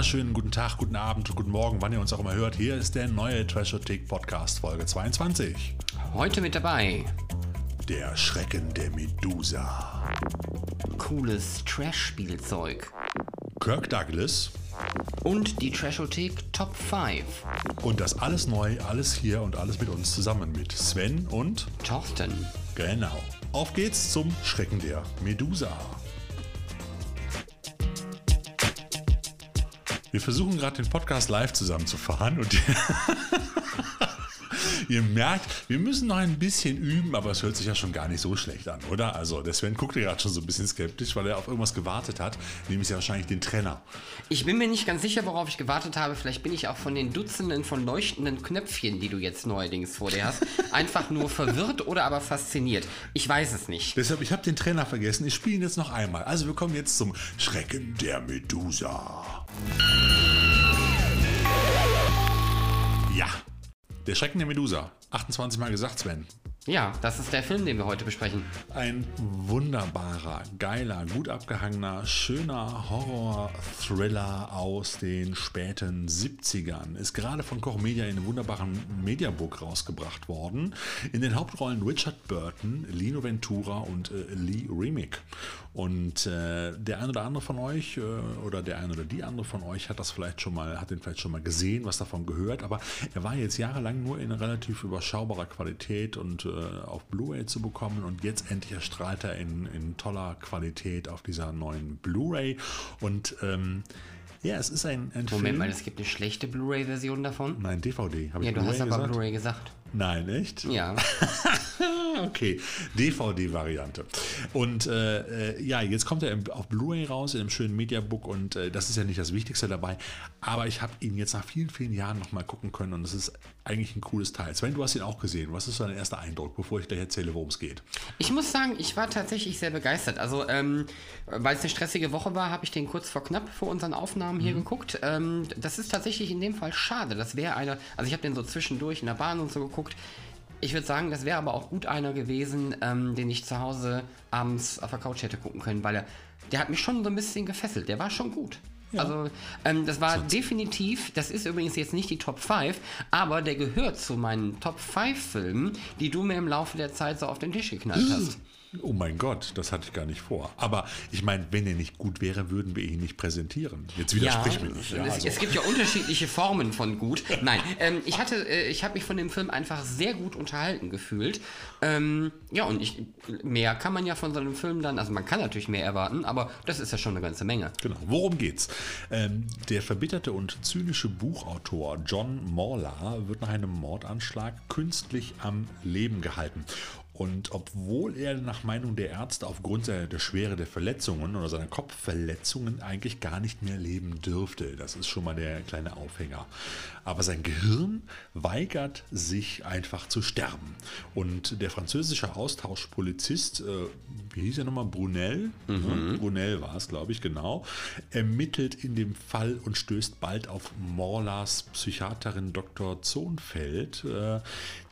wunderschönen guten Tag, guten Abend, guten Morgen, wann ihr uns auch immer hört. Hier ist der neue Trashothek Podcast Folge 22. Heute mit dabei Der Schrecken der Medusa. cooles Trash-Spielzeug Kirk Douglas und die Trashothek Top 5. und das alles neu, alles hier und alles mit uns zusammen mit Sven und Torsten. genau. Auf geht's zum Schrecken der Medusa. Wir versuchen gerade den Podcast live zusammenzufahren und ihr merkt, wir müssen noch ein bisschen üben, aber es hört sich ja schon gar nicht so schlecht an, oder? Also der Sven guckt gerade schon so ein bisschen skeptisch, weil er auf irgendwas gewartet hat, nämlich ja wahrscheinlich den Trenner. Ich bin mir nicht ganz sicher, worauf ich gewartet habe. Vielleicht bin ich auch von den Dutzenden von leuchtenden Knöpfchen, die du jetzt neuerdings vor dir hast, einfach nur verwirrt oder aber fasziniert. Ich weiß es nicht. Deshalb, ich habe den Trainer vergessen. Ich spiele ihn jetzt noch einmal. Also wir kommen jetzt zum Schrecken der Medusa. Ja, der Schrecken der Medusa. 28 Mal gesagt, Sven. Ja, das ist der Film, den wir heute besprechen. Ein wunderbarer, geiler, gut abgehangener, schöner Horror-Thriller aus den späten 70ern. Ist gerade von Koch Media in einem wunderbaren Mediabook rausgebracht worden. In den Hauptrollen Richard Burton, Lino Ventura und äh, Lee Remick. Und äh, der ein oder andere von euch äh, oder der ein oder die andere von euch hat das vielleicht schon mal, hat den vielleicht schon mal gesehen, was davon gehört, aber er war jetzt jahrelang nur in relativ überschaubarer Qualität und äh, auf Blu-ray zu bekommen und jetzt endlich erstrahlt er in, in toller Qualität auf dieser neuen Blu-ray und ähm, ja, es ist ein, ein Moment Film. mal, es gibt eine schlechte Blu-ray-Version davon. Nein, DVD. Habe Ja, ich du hast aber? Blu-ray gesagt. Nein, echt? Ja. Okay, DVD-Variante. Und äh, äh, ja, jetzt kommt er auf Blu-ray raus, in einem schönen Mediabook und äh, das ist ja nicht das Wichtigste dabei, aber ich habe ihn jetzt nach vielen, vielen Jahren nochmal gucken können und es ist eigentlich ein cooles Teil. Sven, du hast ihn auch gesehen. Was ist so dein erster Eindruck, bevor ich gleich erzähle, worum es geht? Ich muss sagen, ich war tatsächlich sehr begeistert. Also, ähm, weil es eine stressige Woche war, habe ich den kurz vor knapp vor unseren Aufnahmen hier geguckt. Ähm, das ist tatsächlich in dem Fall schade. Das wäre einer, also ich habe den so zwischendurch in der Bahn und so geguckt. Ich würde sagen, das wäre aber auch gut einer gewesen, ähm, den ich zu Hause abends auf der Couch hätte gucken können, weil er, der hat mich schon so ein bisschen gefesselt. Der war schon gut. Also, ähm, das war definitiv, das ist übrigens jetzt nicht die Top 5, aber der gehört zu meinen Top 5 Filmen, die du mir im Laufe der Zeit so auf den Tisch geknallt hast. Oh mein Gott, das hatte ich gar nicht vor. Aber ich meine, wenn er nicht gut wäre, würden wir ihn nicht präsentieren. Jetzt widersprich mir nicht. Ja, es, also. es gibt ja unterschiedliche Formen von gut. Nein, ähm, ich hatte, äh, ich habe mich von dem Film einfach sehr gut unterhalten gefühlt. Ähm, ja, und ich, mehr kann man ja von so einem Film dann, also man kann natürlich mehr erwarten, aber das ist ja schon eine ganze Menge. Genau. Worum geht's? Ähm, der verbitterte und zynische Buchautor John Morla wird nach einem Mordanschlag künstlich am Leben gehalten. Und obwohl er nach Meinung der Ärzte aufgrund seiner, der Schwere der Verletzungen oder seiner Kopfverletzungen eigentlich gar nicht mehr leben dürfte, das ist schon mal der kleine Aufhänger. Aber sein Gehirn weigert sich einfach zu sterben. Und der französische Austauschpolizist, äh, wie hieß er nochmal, Brunel? Mhm. Brunel war es, glaube ich, genau, ermittelt in dem Fall und stößt bald auf Morlas Psychiaterin Dr. Zohnfeld, äh,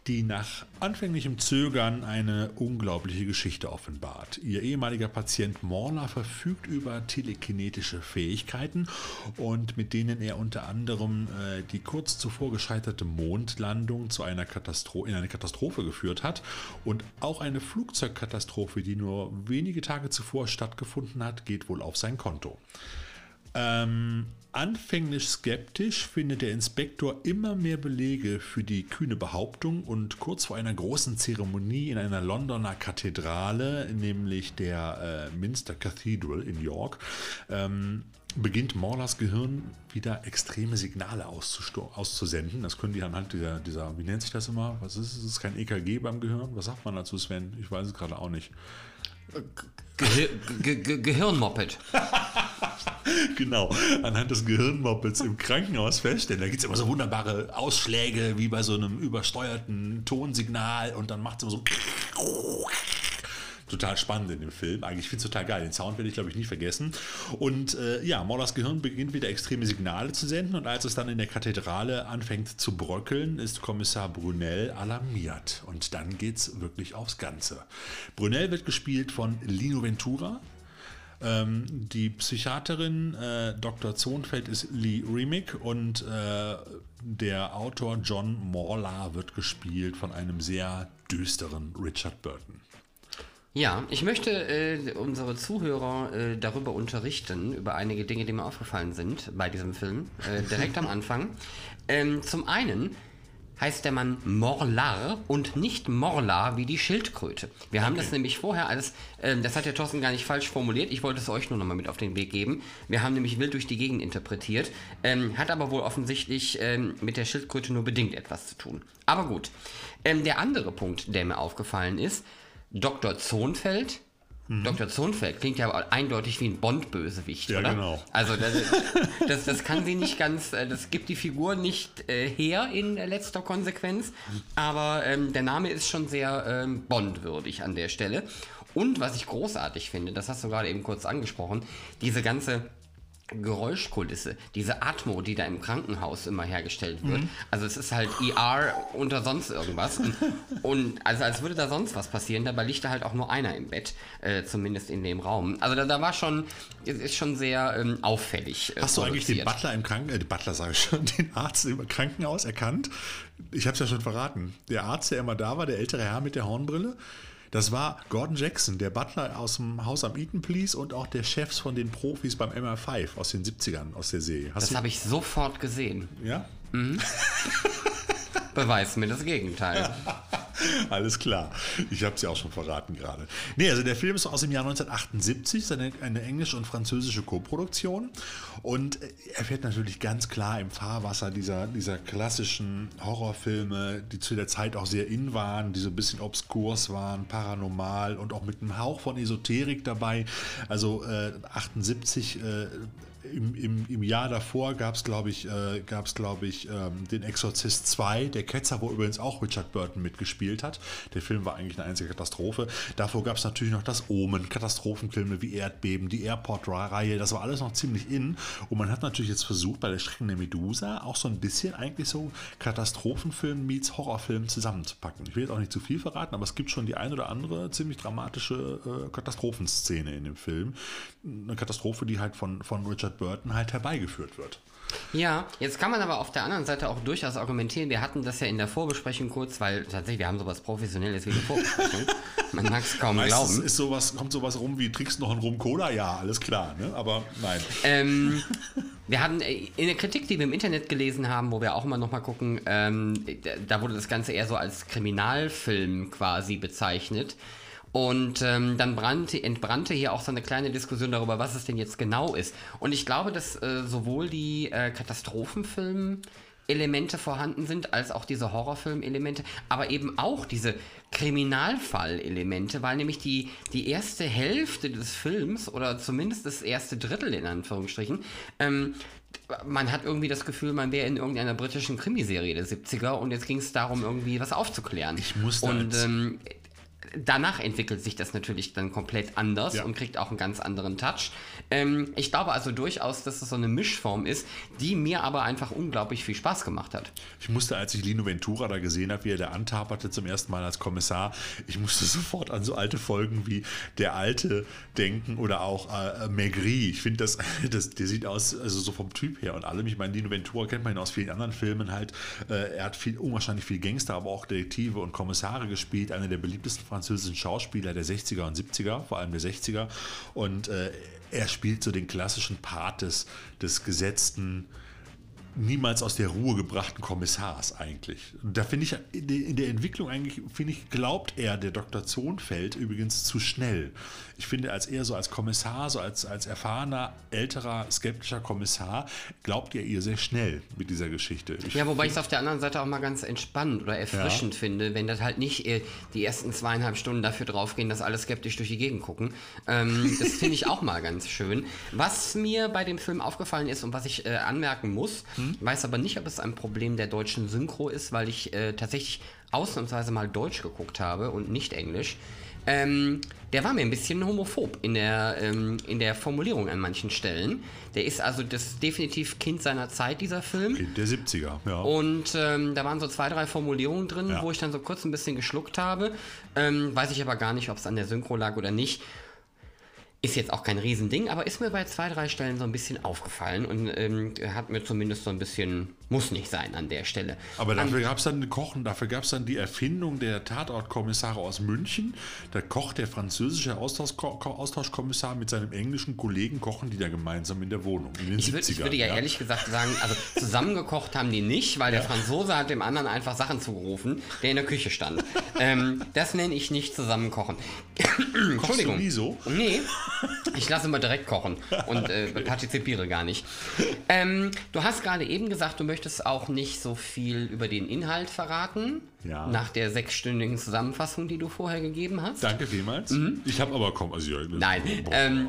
die nach anfänglichem Zögern eine unglaubliche Geschichte offenbart. Ihr ehemaliger Patient Morla verfügt über telekinetische Fähigkeiten und mit denen er unter anderem äh, die kurz zuvor gescheiterte Mondlandung zu einer in eine Katastrophe geführt hat und auch eine Flugzeugkatastrophe, die nur wenige Tage zuvor stattgefunden hat, geht wohl auf sein Konto. Ähm, anfänglich skeptisch findet der Inspektor immer mehr Belege für die kühne Behauptung und kurz vor einer großen Zeremonie in einer Londoner Kathedrale, nämlich der äh, Minster Cathedral in York, ähm, beginnt Morlers Gehirn wieder extreme Signale auszusenden. Das können die anhand dieser, dieser, wie nennt sich das immer? Was ist es? Ist kein EKG beim Gehirn? Was sagt man dazu, Sven? Ich weiß es gerade auch nicht. Gehir Ge Ge Gehirnmoped. Genau, anhand des Gehirnmoppels im Krankenhaus feststellen. Da gibt es immer so wunderbare Ausschläge, wie bei so einem übersteuerten Tonsignal und dann macht es immer so. Total spannend in dem Film. Eigentlich finde ich total geil. Den Sound werde ich, glaube ich, nie vergessen. Und äh, ja, Mollers Gehirn beginnt wieder extreme Signale zu senden. Und als es dann in der Kathedrale anfängt zu bröckeln, ist Kommissar Brunel alarmiert. Und dann geht es wirklich aufs Ganze. Brunel wird gespielt von Lino Ventura. Ähm, die Psychiaterin äh, Dr. Zonfeld ist Lee Remick und äh, der Autor John Morla wird gespielt von einem sehr düsteren Richard Burton. Ja, ich möchte äh, unsere Zuhörer äh, darüber unterrichten, über einige Dinge, die mir aufgefallen sind bei diesem Film, äh, direkt am Anfang. Ähm, zum einen heißt der Mann Morlar und nicht Morla wie die Schildkröte. Wir haben das nämlich vorher alles, ähm, das hat der Thorsten gar nicht falsch formuliert, ich wollte es euch nur nochmal mit auf den Weg geben. Wir haben nämlich wild durch die Gegend interpretiert, ähm, hat aber wohl offensichtlich ähm, mit der Schildkröte nur bedingt etwas zu tun. Aber gut. Ähm, der andere Punkt, der mir aufgefallen ist, Dr. Zonfeld. Mhm. Dr. Zonfeld klingt ja eindeutig wie ein Bond-Bösewicht, Ja, oder? genau. Also das, das, das kann sie nicht ganz, äh, das gibt die Figur nicht äh, her in letzter Konsequenz, aber ähm, der Name ist schon sehr ähm, Bond-würdig an der Stelle. Und was ich großartig finde, das hast du gerade eben kurz angesprochen, diese ganze Geräuschkulisse, diese Atmo, die da im Krankenhaus immer hergestellt wird. Also es ist halt ER unter sonst irgendwas. Und, und also als würde da sonst was passieren, dabei liegt da halt auch nur einer im Bett, äh, zumindest in dem Raum. Also da, da war schon, ist schon sehr ähm, auffällig. Äh, Hast du eigentlich den produziert. Butler im Krankenhaus, äh, den Butler sage ich schon, den Arzt im Krankenhaus erkannt? Ich habe es ja schon verraten. Der Arzt, der immer da war, der ältere Herr mit der Hornbrille, das war Gordon Jackson, der Butler aus dem Haus am Eaton Police und auch der Chefs von den Profis beim MI5 aus den 70ern, aus der Serie. Hast Das habe ich sofort gesehen. ja? Beweist mir das Gegenteil. Alles klar. Ich habe es ja auch schon verraten gerade. Nee, also der Film ist aus dem Jahr 1978, ist eine, eine englische und französische Koproduktion. Und äh, er fährt natürlich ganz klar im Fahrwasser dieser, dieser klassischen Horrorfilme, die zu der Zeit auch sehr in waren, die so ein bisschen obskurs waren, paranormal und auch mit einem Hauch von Esoterik dabei. Also äh, 78 äh, im, im, im Jahr davor gab es, glaube ich, äh, gab's, glaub ich ähm, den Exorzist 2, der Ketzer, wo übrigens auch Richard Burton mitgespielt hat. Der Film war eigentlich eine einzige Katastrophe. Davor gab es natürlich noch das Omen, Katastrophenfilme wie Erdbeben, die Airport-Reihe, das war alles noch ziemlich in. Und man hat natürlich jetzt versucht, bei der Schrecken der Medusa auch so ein bisschen eigentlich so Katastrophenfilm meets Horrorfilm zusammenzupacken. Ich will jetzt auch nicht zu viel verraten, aber es gibt schon die ein oder andere ziemlich dramatische äh, Katastrophenszene in dem Film. Eine Katastrophe, die halt von, von Richard Burton halt herbeigeführt wird. Ja, jetzt kann man aber auf der anderen Seite auch durchaus argumentieren, wir hatten das ja in der Vorbesprechung kurz, weil tatsächlich, wir haben sowas Professionelles wie eine Vorbesprechung. Man mag es kaum Meistens glauben. ist sowas, kommt sowas rum wie, trinkst du noch einen Rum Cola? Ja, alles klar, ne? aber nein. Ähm, wir hatten äh, in der Kritik, die wir im Internet gelesen haben, wo wir auch immer noch mal gucken, ähm, da wurde das Ganze eher so als Kriminalfilm quasi bezeichnet. Und ähm, dann brannte, entbrannte hier auch so eine kleine Diskussion darüber, was es denn jetzt genau ist. Und ich glaube, dass äh, sowohl die äh, Katastrophenfilm-Elemente vorhanden sind, als auch diese Horrorfilm-Elemente, aber eben auch diese Kriminalfall-Elemente, weil nämlich die, die erste Hälfte des Films oder zumindest das erste Drittel in Anführungsstrichen, ähm, man hat irgendwie das Gefühl, man wäre in irgendeiner britischen Krimiserie der 70er und jetzt ging es darum, irgendwie was aufzuklären. Ich musste und ähm, danach entwickelt sich das natürlich dann komplett anders Ja. und kriegt auch einen ganz anderen Touch. Ähm, ich glaube also durchaus, dass es so eine Mischform ist, die mir aber einfach unglaublich viel Spaß gemacht hat. Ich musste, als ich Lino Ventura da gesehen habe, wie er da antaperte zum ersten Mal als Kommissar, ich musste sofort an so alte Folgen wie Der Alte denken oder auch äh, Maigri. Ich finde, das, das, der sieht aus, also so vom Typ her und allem. Ich meine, Lino Ventura kennt man ihn aus vielen anderen Filmen halt. Äh, er hat viel, unwahrscheinlich viel Gangster, aber auch Detektive und Kommissare gespielt. Einer der beliebtesten französischen Schauspieler der 60er und 70er, vor allem der 60er. Und äh, er spielt so den klassischen Part des, des gesetzten, niemals aus der Ruhe gebrachten Kommissars eigentlich. Da finde ich in der- in der Entwicklung eigentlich, finde ich, glaubt er der Dr. Zonfeld übrigens zu schnell. Ich finde, als er so als Kommissar, so als, als erfahrener, älterer, skeptischer Kommissar, glaubt er ihr sehr schnell mit dieser Geschichte. Ich, Ja, wobei ich es auf der anderen Seite auch mal ganz entspannt oder erfrischend finde, wenn das halt nicht die ersten zweieinhalb Stunden dafür draufgehen, dass alle skeptisch durch die Gegend gucken. Ähm, das finde ich auch mal ganz schön. Was mir bei dem Film aufgefallen ist und was ich äh, anmerken muss, weiß aber nicht, ob es ein Problem der deutschen Synchro ist, weil ich äh, tatsächlich ausnahmsweise mal Deutsch geguckt habe und nicht Englisch. Ähm, der war mir ein bisschen homophob in der, ähm, in der Formulierung an manchen Stellen. Der ist also das definitiv Kind seiner Zeit, dieser Film. Kind der 70er, ja. Und ähm, da waren so zwei, drei Formulierungen drin, Ja. wo ich dann so kurz ein bisschen geschluckt habe. Ähm, weiß ich aber gar nicht, ob es an der Synchro lag oder nicht. Ist jetzt auch kein Riesending, aber ist mir bei zwei, drei Stellen so ein bisschen aufgefallen und ähm, hat mir zumindest so ein bisschen, muss nicht sein an der Stelle. Aber dafür gab es dann Kochen, dafür gab es dann die Erfindung der Tatortkommissare aus München. Da kocht der französische Austauschko Austauschkommissar mit seinem englischen Kollegen, kochen die da gemeinsam in der Wohnung. In den Ich, würd, 70ern, ich würde ja, ehrlich gesagt sagen, also zusammengekocht haben die nicht, weil der Franzose hat dem anderen einfach Sachen zugerufen, der in der Küche stand. ähm, das nenne ich nicht zusammenkochen. Kochst du nie so? Nee, ich lasse immer direkt kochen und äh, partizipiere gar nicht. Ähm, du hast gerade eben gesagt, du möchtest auch nicht so viel über den Inhalt verraten. Ja. Nach der sechsstündigen Zusammenfassung, die du vorher gegeben hast. Danke vielmals. Ich habe aber kaum. Also, Mhm. Nein, ähm,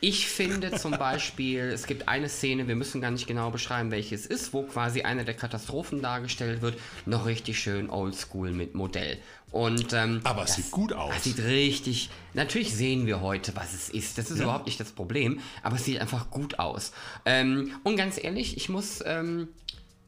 Ich finde zum Beispiel, es gibt eine Szene, wir müssen gar nicht genau beschreiben, welche es ist, wo quasi eine der Katastrophen dargestellt wird, noch richtig schön oldschool mit Modell. Und, ähm, Aber es sieht gut aus. Das sieht richtig. Natürlich sehen wir heute, was es ist. Das ist überhaupt nicht das Problem, aber es sieht einfach gut aus. Ähm, und ganz ehrlich, ich muss ähm,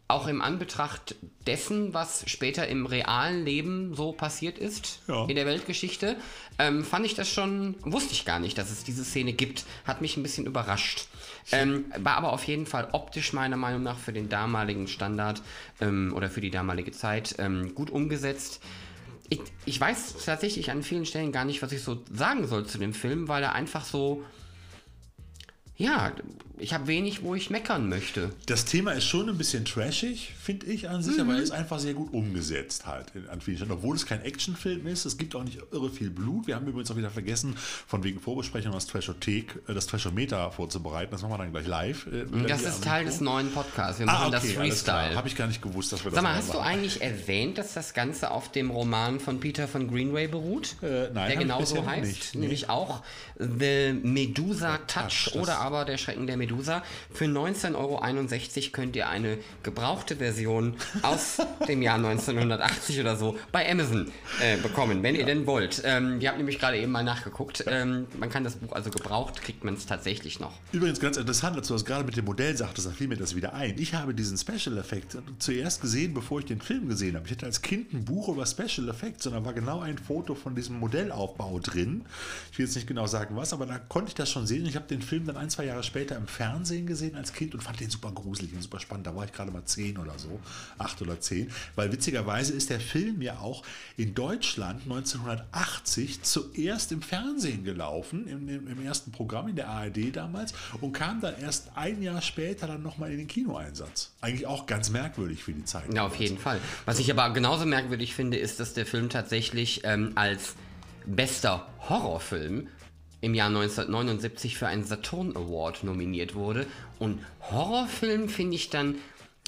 auch im Anbetracht dessen, was später im realen Leben so passiert ist Ja. in der Weltgeschichte, ähm, fand ich das schon, wusste ich gar nicht, dass es diese Szene gibt. Hat mich ein bisschen überrascht. Ähm, war aber auf jeden Fall optisch meiner Meinung nach für den damaligen Standard ähm, oder für die damalige Zeit ähm, gut umgesetzt. Ich, ich weiß tatsächlich an vielen Stellen gar nicht, was ich so sagen soll zu dem Film, weil er einfach so. Ja, ich habe wenig, wo ich meckern möchte. Das Thema ist schon ein bisschen trashig, finde ich an sich, Mhm. aber er ist einfach sehr gut umgesetzt halt in, an vielen Stellen. Obwohl es kein Actionfilm ist, es gibt auch nicht irre viel Blut. Wir haben übrigens auch wieder vergessen, von wegen Vorbesprechung das Trashothek, äh, das Trashometer vorzubereiten. Das machen wir dann gleich live. äh, Das ist Teil Mikro. des neuen Podcasts. Wir Ah, machen okay, das. Freestyle. Habe ich gar nicht gewusst, dass wir das Sag mal, hast du machen. eigentlich erwähnt, dass das Ganze auf dem Roman von Peter von Greenway beruht? Äh, nein, der genauso heißt, nicht. Nee. nämlich auch The Medusa Touch Touch, das- oder aber Der Schrecken der Medusa. Für 19,61 Euro könnt ihr eine gebrauchte Version aus dem Jahr 1980 oder so bei Amazon äh, bekommen, wenn ihr denn wollt. Ähm, wir haben nämlich gerade eben mal nachgeguckt. Ähm, man kann das Buch also gebraucht, kriegt man es tatsächlich noch. Übrigens ganz interessant, als du das gerade mit dem Modell sagtest, da fiel mir das wieder ein. Ich habe diesen Special Effekt zuerst gesehen, bevor ich den Film gesehen habe. Ich hatte als Kind ein Buch über Special Effects und da war genau ein Foto von diesem Modellaufbau drin. Ich will jetzt nicht genau sagen was, aber da konnte ich das schon sehen. Ich habe den Film dann ein, zwei Jahre später im Fernsehen gesehen als Kind und fand den super gruselig und super spannend. Da war ich gerade mal zehn oder so, acht oder zehn. Weil witzigerweise ist der Film ja auch in Deutschland 1980 zuerst im Fernsehen gelaufen, im, im, im ersten Programm in der ARD damals und kam dann erst ein Jahr später dann nochmal in den Kinoeinsatz. Eigentlich auch ganz merkwürdig für die Zeit. Ja, auf jeden Fall. Was ich aber genauso merkwürdig finde, ist, dass der Film tatsächlich ähm, als bester Horrorfilm im Jahr 1979 für einen Saturn Award nominiert wurde. Und Horrorfilm finde ich dann,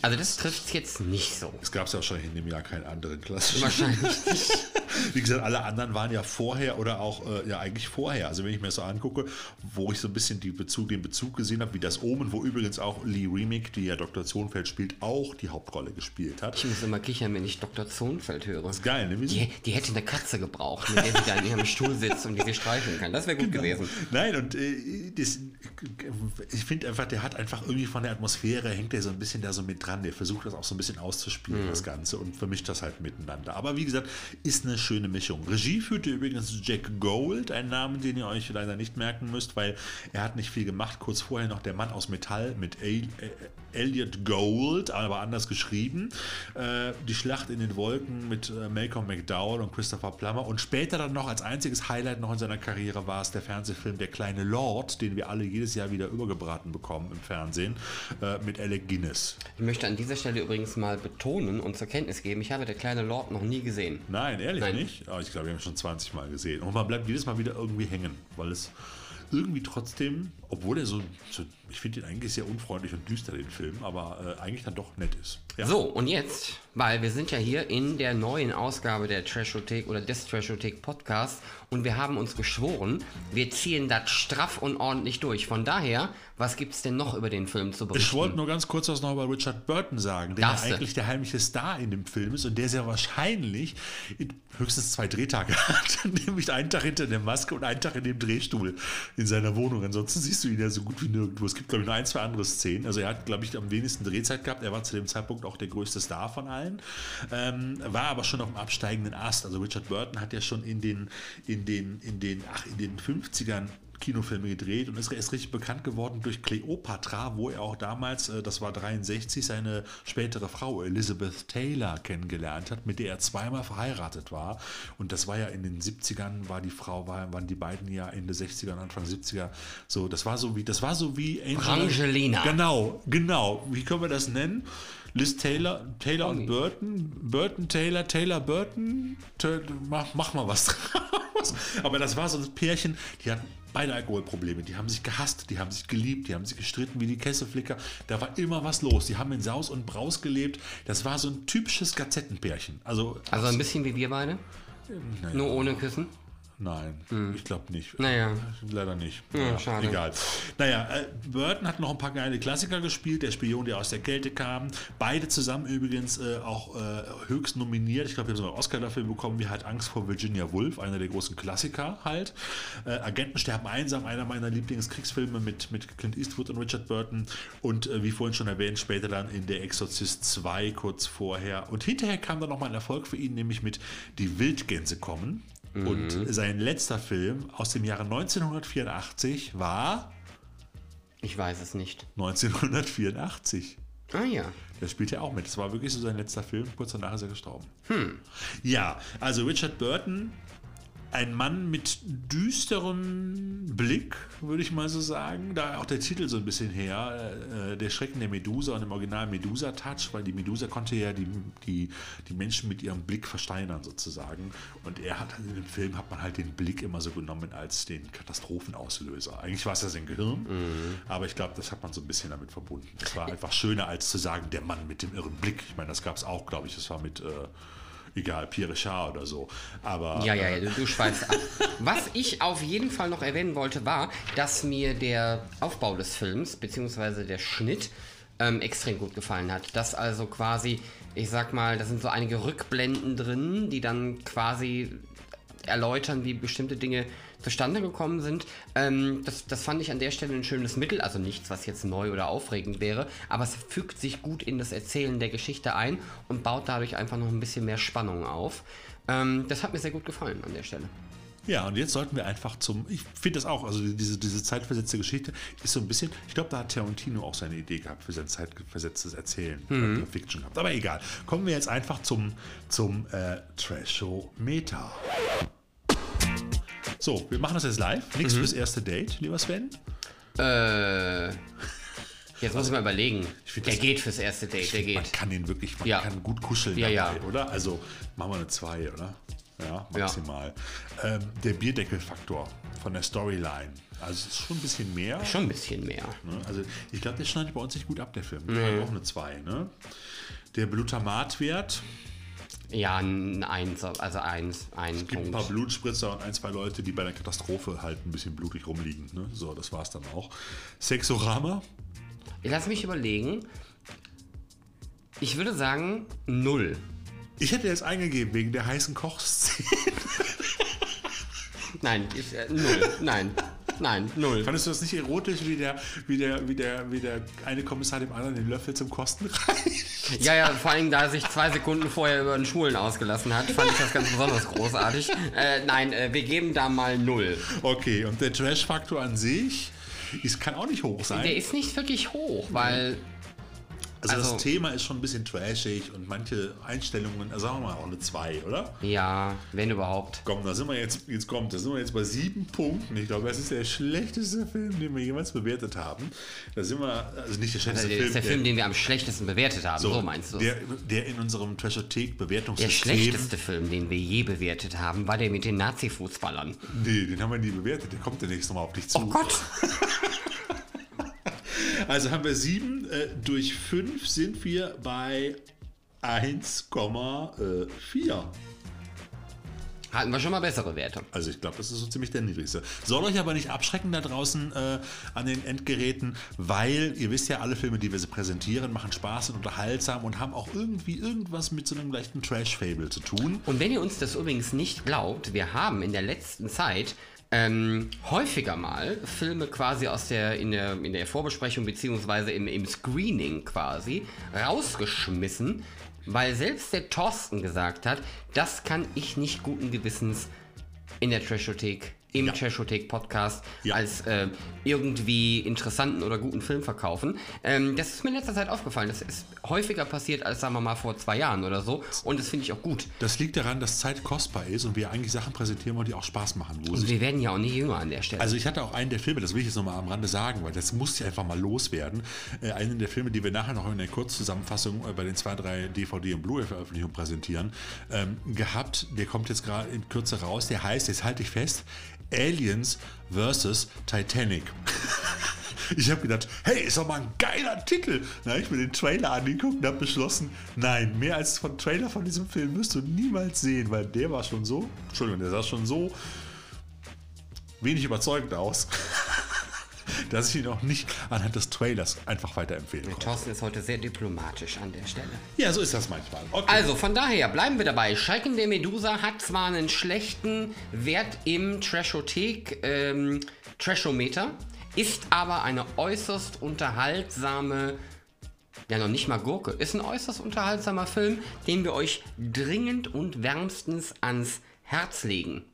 also das trifft es jetzt nicht so. Es gab ja wahrscheinlich in dem Jahr keinen anderen klassischen. Wahrscheinlich nicht. Wie gesagt, alle anderen waren ja vorher oder auch äh, ja eigentlich vorher. Also wenn ich mir das so angucke, wo ich so ein bisschen Bezug, den Bezug gesehen habe, wie das Omen, wo übrigens auch Lee Remick, die ja Dr. Zonfeld spielt, auch die Hauptrolle gespielt hat. Ich muss immer kichern, wenn ich Dr. Zonfeld höre. ist geil, ne? Die, die hätte eine Katze gebraucht, mit der sie da in ihrem Stuhl sitzt und die sie streicheln kann. Das wäre gut gewesen. Nein, und äh, das, ich finde einfach, der hat einfach irgendwie von der Atmosphäre, hängt der so ein bisschen da so mit dran. Der versucht das auch so ein bisschen auszuspielen, das Ganze, und vermischt das halt miteinander. Aber wie gesagt, ist eine schöne Mischung. Regie führte übrigens Jack Gold, ein Name, den ihr euch leider nicht merken müsst, weil er hat nicht viel gemacht. Kurz vorher noch der Mann aus Metall mit El äh, Elliot Gold, aber anders geschrieben. Äh, die Schlacht in den Wolken mit äh, Malcolm McDowell und Christopher Plummer. Und später dann noch als einziges Highlight noch in seiner Karriere war es der Fernsehfilm Der kleine Lord, den wir alle jedes Jahr wieder übergebraten bekommen im Fernsehen, äh, mit Alec Guinness. Ich möchte an dieser Stelle übrigens mal betonen und zur Kenntnis geben, ich habe der kleine Lord noch nie gesehen. Nein, ehrlich Nein. nicht? Aber ich glaube, wir haben schon 20 Mal gesehen. Und man bleibt jedes Mal wieder irgendwie hängen, weil es irgendwie trotzdem, obwohl er so, so ich finde ihn eigentlich sehr unfreundlich und düster, den Film, aber äh, eigentlich dann doch nett ist. Ja. So, und jetzt, weil wir sind ja hier in der neuen Ausgabe der Trashothek oder des Trashothek Podcasts und wir haben uns geschworen, wir ziehen das straff und ordentlich durch. Von daher, was gibt es denn noch über den Film zu berichten? Ich wollte nur ganz kurz was noch über Richard Burton sagen, der ja eigentlich der heimliche Star in dem Film ist und der sehr wahrscheinlich in höchstens zwei Drehtage hat, nämlich einen Tag hinter der Maske und einen Tag in dem Drehstuhl in seiner Wohnung. Ansonsten siehst du ihn ja so gut wie nirgendwo. Es gibt, glaube ich, nur ein, zwei andere Szenen. Also er hat, glaube ich, am wenigsten Drehzeit gehabt. Er war zu dem Zeitpunkt auch der größte Star von allen, ähm, war aber schon auf dem absteigenden Ast. Also Richard Burton hat ja schon in den, in den, in den, ach, in den 50ern Kinofilme gedreht und ist erst richtig bekannt geworden durch Cleopatra, wo er auch damals, äh, das war 63, seine spätere Frau Elizabeth Taylor kennengelernt hat, mit der er zweimal verheiratet war. Und das war ja in den 70ern, war die Frau, war, waren die beiden ja Ende 60er und Anfang 70er. So, das war so wie, das war so wie Angelina. Genau, genau. Wie können wir das nennen? Liz Taylor, Taylor und Burton, Burton, Taylor, Taylor, Burton, mach, mach mal was draus. Aber das war so ein Pärchen, die hatten beide Alkoholprobleme. Die haben sich gehasst, die haben sich geliebt, die haben sich gestritten wie die Kesselflicker. Da war immer was los. Die haben in Saus und Braus gelebt. Das war so ein typisches Gazettenpärchen. Also, Also ein bisschen wie wir beide, naja, nur ohne Küssen. Nein, ich glaube nicht. Naja. Leider nicht. Ja, schade. Egal. Naja, äh, Burton hat noch ein paar geile Klassiker gespielt. Der Spion, der aus der Kälte kam. Beide zusammen übrigens äh, auch äh, höchst nominiert. Ich glaube, wir haben sogar einen Oscar dafür bekommen, wie halt Angst vor Virginia Woolf, einer der großen Klassiker halt. Äh, Agenten sterben einsam, einer meiner Lieblingskriegsfilme mit, mit Clint Eastwood und Richard Burton. Und äh, wie vorhin schon erwähnt, später dann in Der Exorzist 2 kurz vorher. Und hinterher kam dann nochmal ein Erfolg für ihn, nämlich mit Die Wildgänse kommen. Und sein letzter Film aus dem Jahre 1984 war Ich weiß es nicht. 1984. Ah ja. Der spielt ja auch mit. Das war wirklich so sein letzter Film. Kurz danach ist er gestorben. Ja, also Richard Burton, ein Mann mit düsterem Blick, würde ich mal so sagen. Da auch der Titel so ein bisschen her. Äh, der Schrecken der Medusa und im Original Medusa Touch, weil die Medusa konnte ja die, die, die Menschen mit ihrem Blick versteinern sozusagen. Und er hat in dem Film hat man halt den Blick immer so genommen als den Katastrophenauslöser. Eigentlich war es ja sein Gehirn, aber ich glaube, das hat man so ein bisschen damit verbunden. Das war einfach schöner als zu sagen, der Mann mit dem irren Blick. Ich meine, das gab es auch, glaube ich. Das war mit, äh, egal, Pierre Richard oder so. Aber Ja, ja, ja, du, du schweifst ab. Was ich auf jeden Fall noch erwähnen wollte, war, dass mir der Aufbau des Films, beziehungsweise der Schnitt, ähm, extrem gut gefallen hat. Dass also quasi, ich sag mal, da sind so einige Rückblenden drin, die dann quasi erläutern, wie bestimmte Dinge zustande gekommen sind. Ähm, das, das fand ich an der Stelle ein schönes Mittel, also nichts, was jetzt neu oder aufregend wäre, aber es fügt sich gut in das Erzählen der Geschichte ein und baut dadurch einfach noch ein bisschen mehr Spannung auf. Ähm, das hat mir sehr gut gefallen an der Stelle. Ja, und jetzt sollten wir einfach zum. Ich finde das auch, also diese, diese zeitversetzte Geschichte ist so ein bisschen. Ich glaube, da hat Tarantino auch seine Idee gehabt für sein zeitversetztes Erzählen. Mhm. Fiction gehabt. Aber egal. Kommen wir jetzt einfach zum, zum äh, Trash-Show-Meta. So, wir machen das jetzt live. Nichts fürs erste Date, lieber Sven. Äh, jetzt muss ich mal überlegen. find Der geht fürs erste Date, der Man geht. kann den wirklich, man Ja. kann gut kuscheln Ja, ja. dabei, oder? Also machen wir eine 2, oder? Ja, maximal. Ähm, der Bierdeckelfaktor von der Storyline. Also es ist schon ein bisschen mehr. Schon ein bisschen mehr. Ne? Also ich glaube, der schneidet bei uns nicht gut ab, der Film. Der hat auch eine 2. Ne? Der Glutamatwert, Ja, ein Eins, also eins, ein gibt ein Punkt. paar Blutspritzer und ein, zwei Leute, die bei einer Katastrophe halt ein bisschen blutig rumliegen. Ne? So, das war's dann auch. Sexorama, Lass mich überlegen. Ich würde sagen, null. ich hätte jetzt eingegeben wegen der heißen Kochszene. Nein, ich, äh, null. Nein, nein, null. Fandest du das nicht erotisch, wie der, wie der, wie der, wie der eine Kommissar dem anderen den Löffel zum Kosten reicht? Ja, ja, vor allem, da er sich zwei Sekunden vorher über den Schwulen ausgelassen hat, fand ich das ganz besonders großartig. Äh, nein, äh, wir geben da mal null. Okay, und der Trash-Faktor an sich, es kann auch nicht hoch sein. Der ist nicht wirklich hoch, weil Also, Also- das Thema ist schon ein bisschen trashig und manche Einstellungen, also sagen wir mal auch eine 2, oder? Ja, wenn überhaupt. Komm, da sind wir jetzt, jetzt kommt, da sind wir jetzt bei sieben Punkten. Ich glaube, das ist der schlechteste Film, den wir jemals bewertet haben. Da sind wir, also nicht der schlechteste Das Film, ist der Film, den wir am schlechtesten bewertet haben, so, meinst du? Der, der in unserem Trashothek Der schlechteste Film, den wir je bewertet haben, war der mit den Nazi-Fußballern. Nee, den haben wir nie bewertet. Der kommt demnächst nochmal auf dich zu. Oh Gott! Also haben wir sieben. Äh, durch fünf sind wir bei 1,4. Hatten wir schon mal bessere Werte. Also ich glaube, das ist so ziemlich der niedrigste. Soll euch aber nicht abschrecken da draußen äh, an den Endgeräten, weil ihr wisst ja, alle Filme, die wir so präsentieren, machen Spaß, sind unterhaltsam und haben auch irgendwie irgendwas mit so einem leichten Trash-Fable zu tun. Und wenn ihr uns das übrigens nicht glaubt, wir haben in der letzten Zeit ähm, häufiger mal Filme quasi aus der in der, in der Vorbesprechung beziehungsweise im, im Screening quasi rausgeschmissen, weil selbst der Thorsten gesagt hat, das kann ich nicht guten Gewissens in der Trashothek im Ja. Trashothek Podcast Ja. als äh, irgendwie interessanten oder guten Film verkaufen. Ähm, das ist mir in letzter Zeit aufgefallen. Das ist häufiger passiert als, sagen wir mal, vor zwei Jahren oder so. Und das finde ich auch gut. Das liegt daran, dass Zeit kostbar ist und wir eigentlich Sachen präsentieren wollen, die auch Spaß machen. Und wir werden ja auch nie jünger an der Stelle. Also ich hatte auch einen der Filme, das will ich jetzt nochmal am Rande sagen, weil das muss ich einfach mal loswerden. Äh, einen der Filme, die wir nachher noch in der Kurzzusammenfassung äh, bei den zwei, drei DVD- und Blu-ray-Veröffentlichungen präsentieren, ähm, gehabt. Der kommt jetzt gerade in Kürze raus. Der heißt, jetzt halte ich fest, Aliens vs. Titanic. Ich habe gedacht, hey, ist doch mal ein geiler Titel. Na, ich mir den Trailer angeguckt und habe beschlossen, nein, mehr als von Trailer von diesem Film wirst du niemals sehen, weil der war schon so, Entschuldigung, der sah schon so wenig überzeugend aus, dass ich ihn auch nicht anhand des Trailers einfach weiterempfehlen konnte. Thorsten ist heute sehr diplomatisch an der Stelle. Ja, so ist das manchmal. Okay. Also von daher bleiben wir dabei. Schalken der Medusa hat zwar einen schlechten Wert im Trashothek ähm, Trashometer, ist aber eine äußerst unterhaltsame, ja noch nicht mal Gurke, ist ein äußerst unterhaltsamer Film, den wir euch dringend und wärmstens ans Herz legen.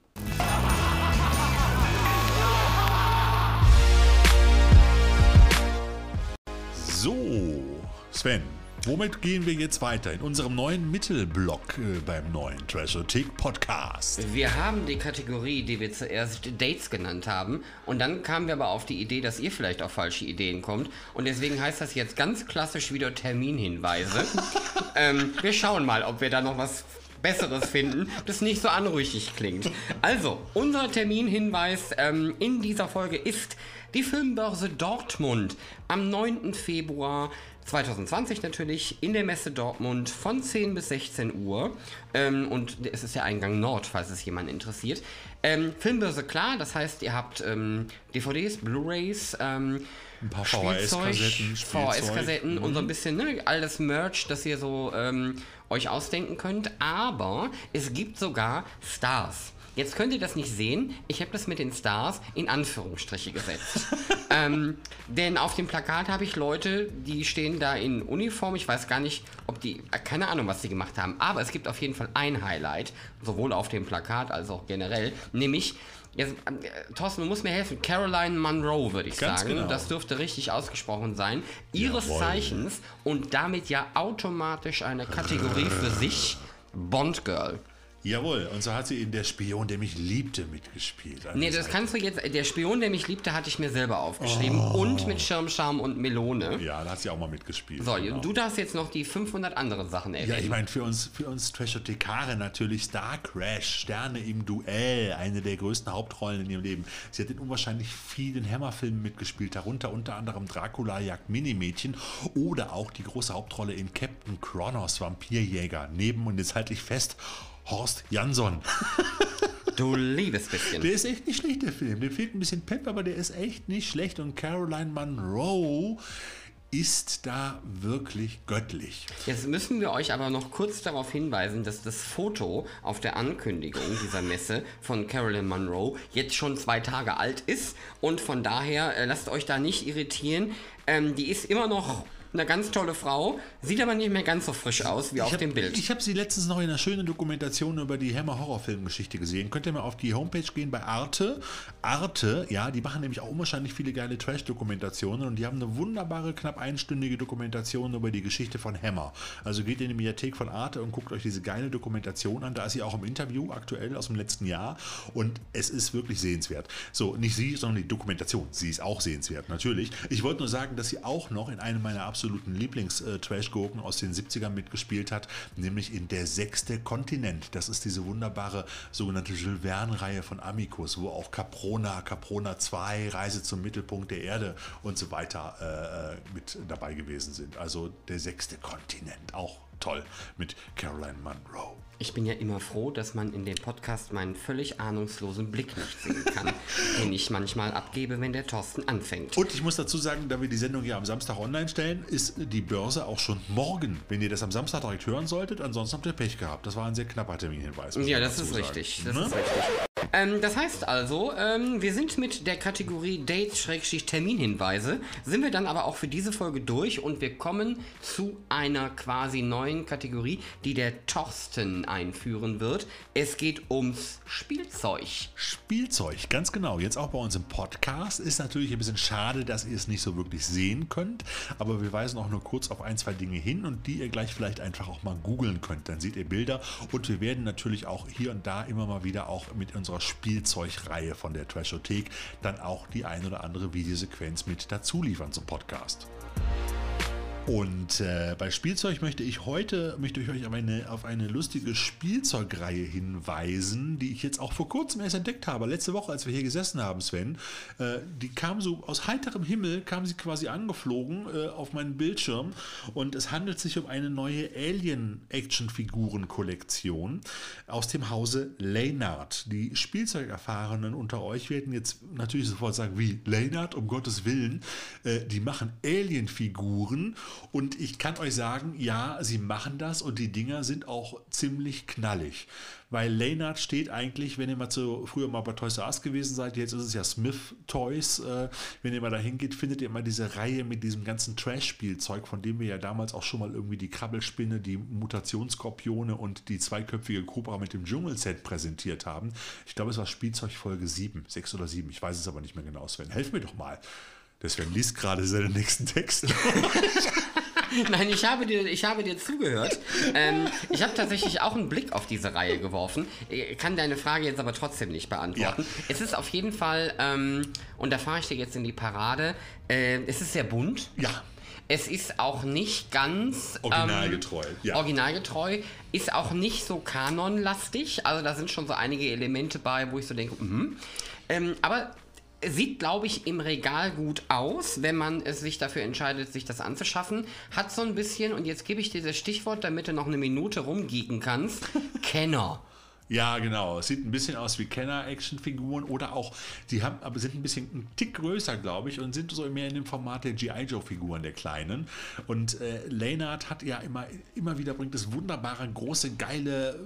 So, Sven, womit gehen wir jetzt weiter in unserem neuen Mittelblock äh, beim neuen Trashothek Podcast? Wir haben die Kategorie, die wir zuerst Dates genannt haben. Und dann kamen wir aber auf die Idee, dass ihr vielleicht auf falsche Ideen kommt. Und deswegen heißt das jetzt ganz klassisch wieder Terminhinweise. ähm, wir schauen mal, ob wir da noch was Besseres finden, das nicht so anrüchig klingt. Also, unser Terminhinweis ähm, in dieser Folge ist die Filmbörse Dortmund am 9. Februar 2020 natürlich in der Messe Dortmund von 10 bis 16 Uhr. Ähm, und es ist der Eingang Nord, falls es jemand interessiert. Ähm, Filmbörse klar, das heißt, ihr habt ähm, DVDs, Blu-rays, ähm, Ein paar VHS-Kassetten. VHS-Kassetten und so ein bisschen ne, all das Merch, das ihr so ähm, euch ausdenken könnt. Aber es gibt sogar Stars. Jetzt könnt ihr das nicht sehen. Ich habe das mit den Stars in Anführungsstriche gesetzt. ähm, denn auf dem Plakat habe ich Leute, die stehen da in Uniform. Ich weiß gar nicht, ob die, äh, keine Ahnung, was sie gemacht haben. Aber es gibt auf jeden Fall ein Highlight, sowohl auf dem Plakat als auch generell, nämlich Jetzt, äh, Thorsten, du musst mir helfen. Caroline Monroe, würde ich Ganz sagen. genau. Das dürfte richtig ausgesprochen sein. Ihres Jawohl. Zeichens und damit ja automatisch eine Kategorie für sich. Bond Girl. Jawohl, und so hat sie in Der Spion, der mich liebte, mitgespielt. Also Nee, das kannst du jetzt. Der Spion, der mich liebte, hatte ich mir selber aufgeschrieben. Und mit Schirmscham und Melone. Ja, da hat sie auch mal mitgespielt. So, genau. du darfst jetzt noch die 500 andere Sachen erwähnen. Ja, ich meine, für uns, für uns Trashothekare natürlich Star Crash, Sterne im Duell, eine der größten Hauptrollen in ihrem Leben. Sie hat in unwahrscheinlich vielen Hammerfilmen mitgespielt, darunter unter anderem Dracula jagt Minimädchen oder auch die große Hauptrolle in Captain Kronos, Vampirjäger. Neben, und jetzt halte ich fest, Horst Jansson. Du liebes bisschen. Der ist echt nicht schlecht, der Film. Dem fehlt ein bisschen Pep, aber der ist echt nicht schlecht. Und Caroline Monroe ist da wirklich göttlich. Jetzt müssen wir euch aber noch kurz darauf hinweisen, dass das Foto auf der Ankündigung dieser Messe von Carolyn Monroe jetzt schon zwei Tage alt ist und von daher äh, lasst euch da nicht irritieren. Ähm, die ist immer noch eine ganz tolle Frau, sieht aber nicht mehr ganz so frisch aus wie auf hab, dem Bild. Ich habe sie letztens noch in einer schönen Dokumentation über die Hammer Horrorfilmgeschichte gesehen. Könnt ihr mal auf die Homepage gehen bei Arte. Arte, ja, die machen nämlich auch unwahrscheinlich viele geile Trash-Dokumentationen und die haben eine wunderbare, knapp einstündige Dokumentation über die Geschichte von Hammer. Also geht in die Mediathek von Arte und guckt euch diese geile Dokumentation an. Da ist sie auch im Interview aktuell aus dem letzten Jahr und es ist wirklich sehenswert. So, nicht sie, sondern die Dokumentation. Sie ist auch sehenswert, natürlich. Ich wollte nur sagen, dass sie auch noch in einem meiner absoluten Lieblings-Trash-Gurken aus den 70ern mitgespielt hat, nämlich in Der sechste Kontinent. Das ist diese wunderbare sogenannte Jules Verne-Reihe von Amicus, wo auch Caprona, Caprona 2, Reise zum Mittelpunkt der Erde und so weiter äh, mit dabei gewesen sind. Also Der sechste Kontinent, auch toll mit Caroline Monroe. Ich bin ja immer froh, dass man in dem Podcast meinen völlig ahnungslosen Blick nicht sehen kann, den ich manchmal abgebe, wenn der Thorsten anfängt. Und ich muss dazu sagen, da wir die Sendung ja am Samstag online stellen, ist die Börse auch schon morgen, wenn ihr das am Samstag direkt hören solltet. Ansonsten habt ihr Pech gehabt. Das war ein sehr knapper Terminhinweis. Ja, das ist sagen. richtig. Das Ne? ist richtig. Ähm, das heißt also, ähm, wir sind mit der Kategorie Dates-Terminhinweise, sind wir dann aber auch für diese Folge durch und wir kommen zu einer quasi neuen Kategorie, die der Thorsten einführen wird. Es geht ums Spielzeug. Spielzeug, ganz genau. Jetzt auch bei uns im Podcast. Ist natürlich ein bisschen schade, dass ihr es nicht so wirklich sehen könnt, aber wir weisen auch nur kurz auf ein, zwei Dinge hin und die ihr gleich vielleicht einfach auch mal googeln könnt. Dann seht ihr Bilder und wir werden natürlich auch hier und da immer mal wieder auch mit unserer Spielzeugreihe von der Trashothek dann auch die ein oder andere Videosequenz mit dazu liefern zum Podcast. Und äh, bei Spielzeug möchte ich heute möchte ich euch auf eine, auf eine lustige Spielzeugreihe hinweisen, die ich jetzt auch vor kurzem erst entdeckt habe. Letzte Woche, als wir hier gesessen haben, Sven, äh, die kam so aus heiterem Himmel, kam sie quasi angeflogen äh, auf meinen Bildschirm und es handelt sich um eine neue Alien-Action-Figuren-Kollektion aus dem Hause Leynard. Die Spielzeugerfahrenen unter euch werden jetzt natürlich sofort sagen, wie Leynard, um Gottes Willen, äh, die machen Alien-Figuren und ich kann euch sagen, ja, sie machen das und die Dinger sind auch ziemlich knallig. Weil Leonard steht eigentlich, wenn ihr mal zu, früher mal bei Toys R Us gewesen seid, jetzt ist es ja Smith Toys, äh, wenn ihr mal da hingeht, findet ihr immer diese Reihe mit diesem ganzen Trash-Spielzeug, von dem wir ja damals auch schon mal irgendwie die Krabbelspinne, die Mutationsskorpione und die zweiköpfige Cobra mit dem Dschungelset präsentiert haben. Ich glaube, es war Spielzeug Folge 7, 6 oder 7, ich weiß es aber nicht mehr genau, Sven. Helf mir doch mal. Der Sven liest gerade seinen nächsten Text. Nein, ich habe dir, ich habe dir zugehört. Ähm, ich habe tatsächlich auch einen Blick auf diese Reihe geworfen. Ich kann deine Frage jetzt aber trotzdem nicht beantworten. Ja. Es ist auf jeden Fall, ähm, und da fahre ich dir jetzt in die Parade, äh, es ist sehr bunt. Ja. Es ist auch nicht ganz originalgetreu. Ähm, ja. Originalgetreu. Ist auch nicht so kanonlastig. Also da sind schon so einige Elemente bei, wo ich so denke, mhm. Ähm, aber Sieht, glaube ich, im Regal gut aus, wenn man es sich dafür entscheidet, sich das anzuschaffen. Hat so ein bisschen, und jetzt gebe ich dir das Stichwort, damit du noch eine Minute rumgeeken kannst, Kenner. Ja, genau. Es sieht ein bisschen aus wie Kenner-Actionfiguren oder auch, die haben, aber sind ein bisschen ein Tick größer, glaube ich, und sind so mehr in dem Format der G.I. Joe-Figuren, der kleinen. Und äh, Leonard hat ja immer, immer wieder, bringt das wunderbare, große, geile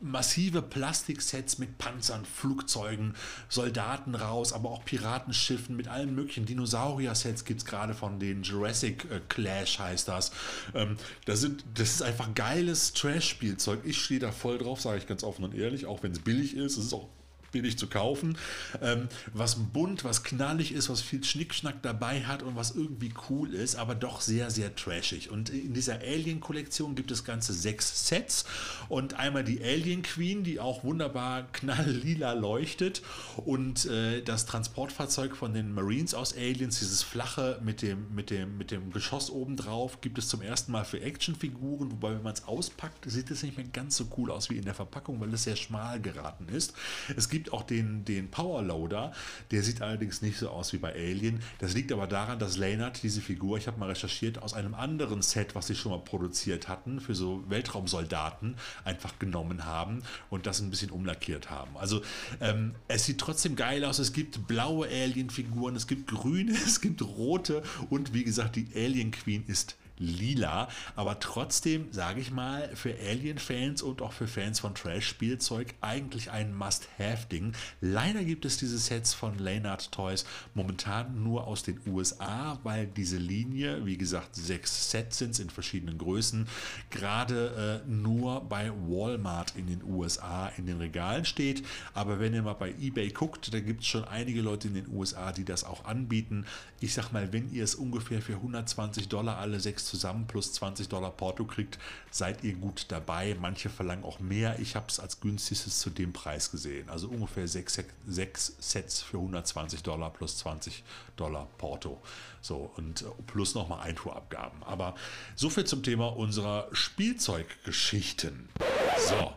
massive Plastiksets mit Panzern, Flugzeugen, Soldaten raus, aber auch Piratenschiffen mit allen möglichen Dinosaurier-Sets gibt es gerade von den Jurassic äh, Clash heißt das. Ähm, das, sind, das ist einfach geiles Trash-Spielzeug. Ich stehe da voll drauf, sage ich ganz offen und ehrlich, auch wenn es billig ist. Es ist auch billig zu kaufen, ähm, was bunt, was knallig ist, was viel Schnickschnack dabei hat und was irgendwie cool ist, aber doch sehr, sehr trashig. Und in dieser Alien-Kollektion gibt es ganze sechs Sets und einmal die Alien Queen, die auch wunderbar knalllila leuchtet und äh, das Transportfahrzeug von den Marines aus Aliens, dieses flache mit dem, mit dem, mit dem Geschoss oben drauf, gibt es zum ersten Mal für Actionfiguren, wobei wenn man es auspackt, sieht es nicht mehr ganz so cool aus wie in der Verpackung, weil es sehr schmal geraten ist. Es gibt gibt auch den, den Powerloader, der sieht allerdings nicht so aus wie bei Alien. Das liegt aber daran, dass Leonard diese Figur, ich habe mal recherchiert, aus einem anderen Set, was sie schon mal produziert hatten, für so Weltraumsoldaten, einfach genommen haben und das ein bisschen umlackiert haben. Also ähm, es sieht trotzdem geil aus. Es gibt blaue Alien-Figuren, es gibt grüne, es gibt rote und wie gesagt, die Alien Queen ist lila. Aber trotzdem, sage ich mal, für Alien-Fans und auch für Fans von Trash-Spielzeug eigentlich ein Must-Have-Ding. Leider gibt es diese Sets von Leonard Toys momentan nur aus den USA, weil diese Linie, wie gesagt, sechs Sets sind in verschiedenen Größen, gerade äh, nur bei Walmart in den USA in den Regalen steht. Aber wenn ihr mal bei eBay guckt, da gibt es schon einige Leute in den USA, die das auch anbieten. Ich sag mal, wenn ihr es ungefähr für 120 Dollar alle sechs zusammen plus 20 Dollar Porto kriegt, seid ihr gut dabei. Manche verlangen auch mehr. Ich habe es als günstigstes zu dem Preis gesehen. Also ungefähr sechs, sechs Sets für 120 Dollar plus 20 Dollar Porto. So, und äh, plus nochmal Einfuhrabgaben. Aber so viel zum Thema unserer Spielzeuggeschichten. So,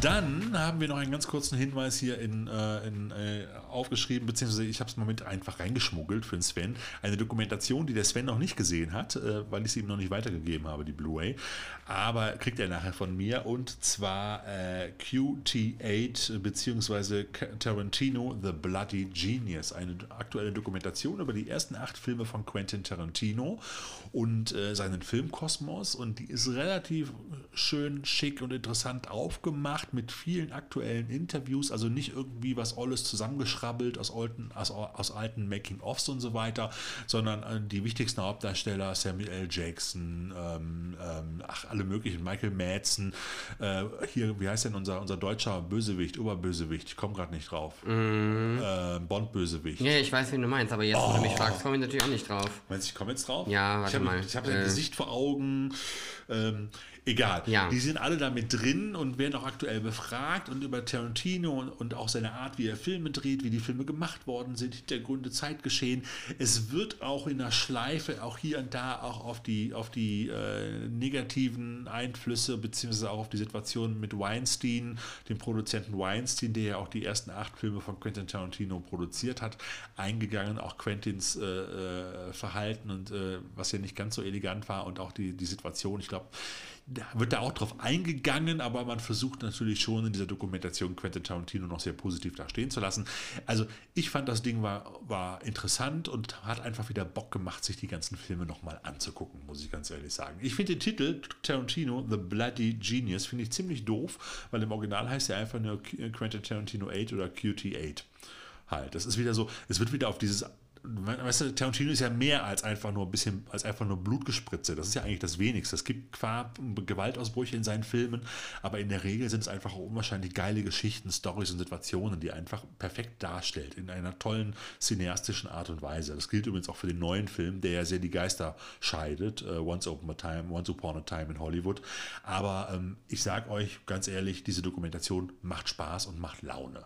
dann haben wir noch einen ganz kurzen Hinweis hier in, äh, in äh, aufgeschrieben, beziehungsweise ich habe es mal mit einfach reingeschmuggelt für den Sven. Eine Dokumentation, die der Sven noch nicht gesehen hat, äh, weil ich es ihm noch nicht weitergegeben habe, die Blu-ray. Aber kriegt er nachher von mir und zwar äh, QT8 beziehungsweise Tarantino The Bloody Genius. Eine aktuelle Dokumentation über die ersten acht Filme von Quentin Tarantino und äh, seinen Filmkosmos und die ist relativ schön schick und interessant aufgemacht gemacht mit vielen aktuellen Interviews, also nicht irgendwie was alles zusammengeschrabbelt aus alten, aus, aus alten Making-ofs und so weiter, sondern äh, die wichtigsten Hauptdarsteller, Samuel L. Jackson, ähm, ähm, ach, alle möglichen, Michael Madsen, äh, hier, wie heißt denn unser, unser deutscher Bösewicht, Oberbösewicht, ich komme gerade nicht drauf. Mm. Äh, Bond-Bösewicht. Ja, ich weiß, wie du meinst, aber jetzt, oh. wo du mich fragst, komme ich natürlich auch nicht drauf. Meinst du, ich komme jetzt drauf? Ja, warte ich hab, mal. Ich habe äh. Gesicht vor Augen. Ähm, Egal. Ja. Die sind alle damit drin und werden auch aktuell befragt und über Tarantino und, und, auch seine Art, wie er Filme dreht, wie die Filme gemacht worden sind, Hintergründe, Zeitgeschehen. Es wird auch in der Schleife, auch hier und da, auch auf die, auf die äh, negativen Einflüsse, beziehungsweise auch auf die Situation mit Weinstein, dem Produzenten Weinstein, der ja auch die ersten acht Filme von Quentin Tarantino produziert hat, eingegangen, auch Quentins äh, äh Verhalten und äh, was ja nicht ganz so elegant war und auch die, die Situation. Ich glaube, da wird da auch drauf eingegangen, aber man versucht natürlich schon in dieser Dokumentation Quentin Tarantino noch sehr positiv da stehen zu lassen. Also ich fand das Ding war, war interessant und hat einfach wieder Bock gemacht, sich die ganzen Filme nochmal anzugucken, muss ich ganz ehrlich sagen. Ich finde den Titel Tarantino, The Bloody Genius, finde ich ziemlich doof, weil im Original heißt er einfach nur Quentin Tarantino 8 oder QT8 halt. Das ist wieder so, es wird wieder auf dieses weißt du, Tarantino ist ja mehr als einfach nur ein bisschen, als einfach nur Blutgespritze. Das ist ja eigentlich das Wenigste. Es gibt zwar Gewaltausbrüche in seinen Filmen, aber in der Regel sind es einfach unwahrscheinlich geile Geschichten, Stories und Situationen, die er einfach perfekt darstellt, in einer tollen cineastischen Art und Weise. Das gilt übrigens auch für den neuen Film, der ja sehr die Geister scheidet, uh, Once, Upon a Time, Once Upon a Time in Hollywood. Aber ähm, ich sag euch ganz ehrlich, diese Dokumentation macht Spaß und macht Laune.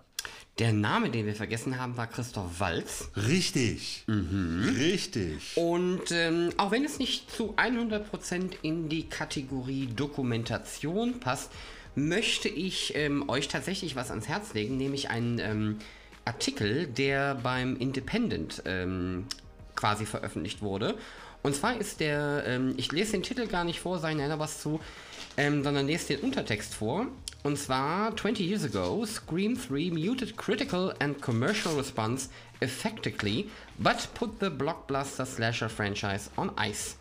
Der Name, den wir vergessen haben, war Christoph Walz. Richtig. Mhm. Richtig. Und ähm, auch wenn es nicht zu 100% in die Kategorie Dokumentation passt, möchte ich ähm, euch tatsächlich was ans Herz legen, nämlich einen ähm, Artikel, der beim Independent ähm, quasi veröffentlicht wurde. Und zwar ist der, ähm, ich lese den Titel gar nicht vor, sage da was zu, ähm, sondern lese den Untertext vor. Und zwar 20 years ago, Scream 3 muted critical and commercial response effectively, but put the blockbuster slasher franchise on ice.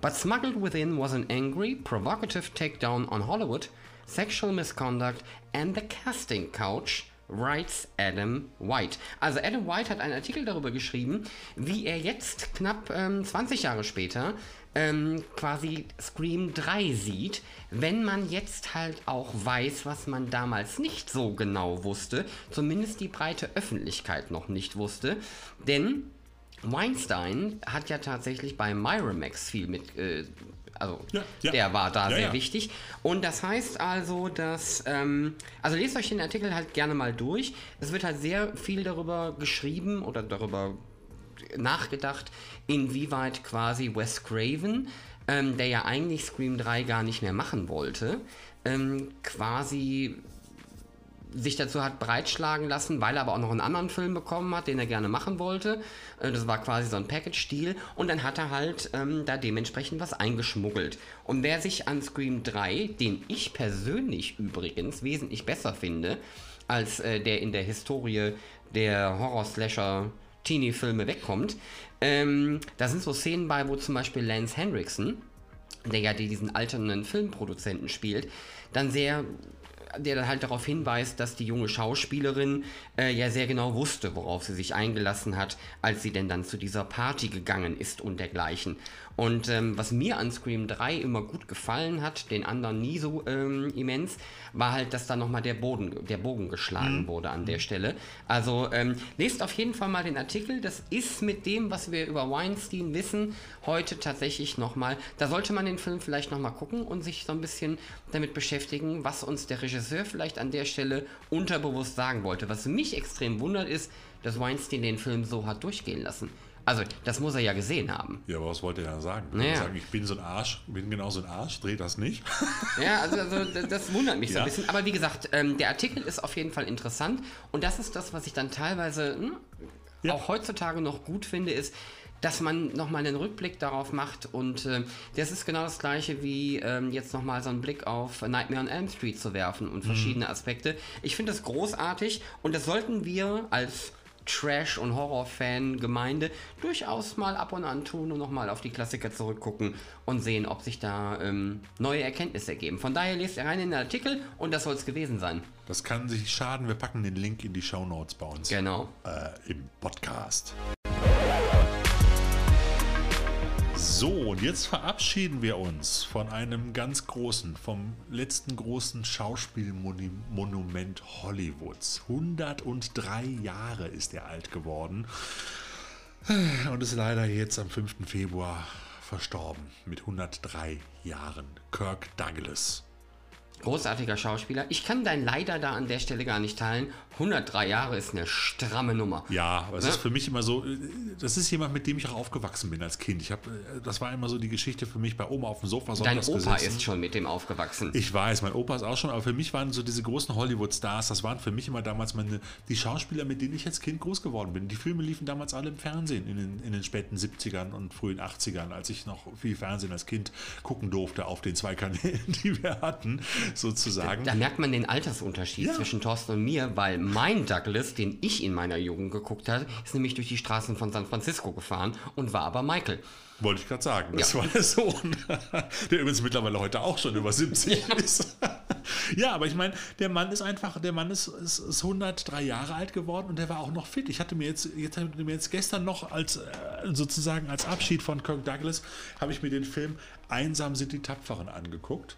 But smuggled within was an angry, provocative takedown on Hollywood, sexual misconduct, and the casting couch, writes Adam White. Also Adam White hat einen Artikel darüber geschrieben, wie er jetzt knapp ähm, 20 Jahre später ähm, quasi Scream 3 sieht, wenn man jetzt halt auch weiß, was man damals nicht so genau wusste, zumindest die breite Öffentlichkeit noch nicht wusste, denn Weinstein hat ja tatsächlich bei Miramax viel mit äh, also ja, ja. der war da ja, sehr wichtig. Und das heißt also, dass, ähm, also lest euch den Artikel halt gerne mal durch. Es wird halt sehr viel darüber geschrieben oder darüber nachgedacht, inwieweit quasi Wes Craven, ähm, der ja eigentlich Scream 3 gar nicht mehr machen wollte, ähm, quasi sich dazu hat breitschlagen lassen, weil er aber auch noch einen anderen Film bekommen hat, den er gerne machen wollte. Äh, das war quasi so ein Package-Stil. Und dann hat er halt ähm, da dementsprechend was eingeschmuggelt. Und wer sich an Scream 3, den ich persönlich übrigens wesentlich besser finde, als äh, der in der Historie der Horror-Slasher Teenie-Filme wegkommt. Ähm, da sind so Szenen bei, wo zum Beispiel Lance Henriksen, der ja diesen alternden Filmproduzenten spielt, dann sehr der dann halt darauf hinweist, dass die junge Schauspielerin äh, ja sehr genau wusste, worauf sie sich eingelassen hat, als sie denn dann zu dieser Party gegangen ist und dergleichen. Und ähm, was mir an Scream 3 immer gut gefallen hat, den anderen nie so ähm, immens, war halt, dass da nochmal der, Boden, der Bogen geschlagen mhm. wurde an der Stelle. Also ähm, lest auf jeden Fall mal den Artikel. Das ist mit dem, was wir über Weinstein wissen, heute tatsächlich nochmal. Da sollte man den Film vielleicht nochmal gucken und sich so ein bisschen damit beschäftigen, was uns der Regisseur vielleicht an der Stelle unterbewusst sagen wollte. Was mich extrem wundert ist, dass Weinstein den Film so hat durchgehen lassen. Also, das muss er ja gesehen haben. Ja, aber was wollte er da sagen? Naja. sagen, ich bin so ein Arsch, bin genau so ein Arsch, dreht das nicht. ja, also, also, das wundert mich ja. so ein bisschen. Aber wie gesagt, ähm, der Artikel ist auf jeden Fall interessant. Und das ist das, was ich dann teilweise hm, ja. auch heutzutage noch gut finde, ist, dass man nochmal einen Rückblick darauf macht. Und äh, das ist genau das gleiche wie ähm, jetzt nochmal so einen Blick auf Nightmare on Elm Street zu werfen und mhm. verschiedene mhm. Aspekte. Ich finde das großartig und das sollten wir als Trash- und Horror-Fan-Gemeinde durchaus mal ab und an tun und nochmal auf die Klassiker zurückgucken und sehen, ob sich da ähm, neue Erkenntnisse ergeben. Von daher lest ihr rein in den Artikel und das soll es gewesen sein. Das kann sich schaden. Wir packen den Link in die Show Notes bei uns Genau. äh, im Podcast. So, und jetzt verabschieden wir uns von einem ganz großen, vom letzten großen Schauspielmonument Hollywoods. 103 Jahre ist er alt geworden und ist leider jetzt am 5. Februar verstorben mit 103 Jahren. Kirk Douglas. Großartiger Schauspieler. Ich kann dein Leider da an der Stelle gar nicht teilen. 103 Jahre ist eine stramme Nummer. Ja, aber es Ne? ist für mich immer so, äh, das ist jemand, mit dem ich auch aufgewachsen bin als Kind. Ich hab, äh, das war immer so die Geschichte für mich bei Oma auf dem Sofa Dein Opa gesessen. ist schon mit dem aufgewachsen. Ich weiß, mein Opa ist auch schon, aber für mich waren so diese großen Hollywood-Stars, das waren für mich immer damals meine, die Schauspieler, mit denen ich als Kind groß geworden bin. Die Filme liefen damals alle im Fernsehen in den, in den späten 70ern und frühen 80ern, als ich noch viel Fernsehen als Kind gucken durfte auf den zwei Kanälen, die wir hatten, sozusagen. Da merkt man den Altersunterschied Ja. zwischen Thorsten und mir, weil mein Douglas, den ich in meiner Jugend geguckt habe, ist nämlich durch die Straßen von San Francisco gefahren und war aber Michael. Wollte ich gerade sagen. Das Ja. war der Sohn, der übrigens mittlerweile heute auch schon über 70 ist. ja, aber ich meine, der Mann ist einfach, der Mann ist, ist, ist 103 Jahre alt geworden und der war auch noch fit. Ich hatte mir jetzt, jetzt hatte mir jetzt gestern noch als äh, sozusagen als Abschied von Kirk Douglas habe ich mir den Film Einsam sind die Tapferen angeguckt.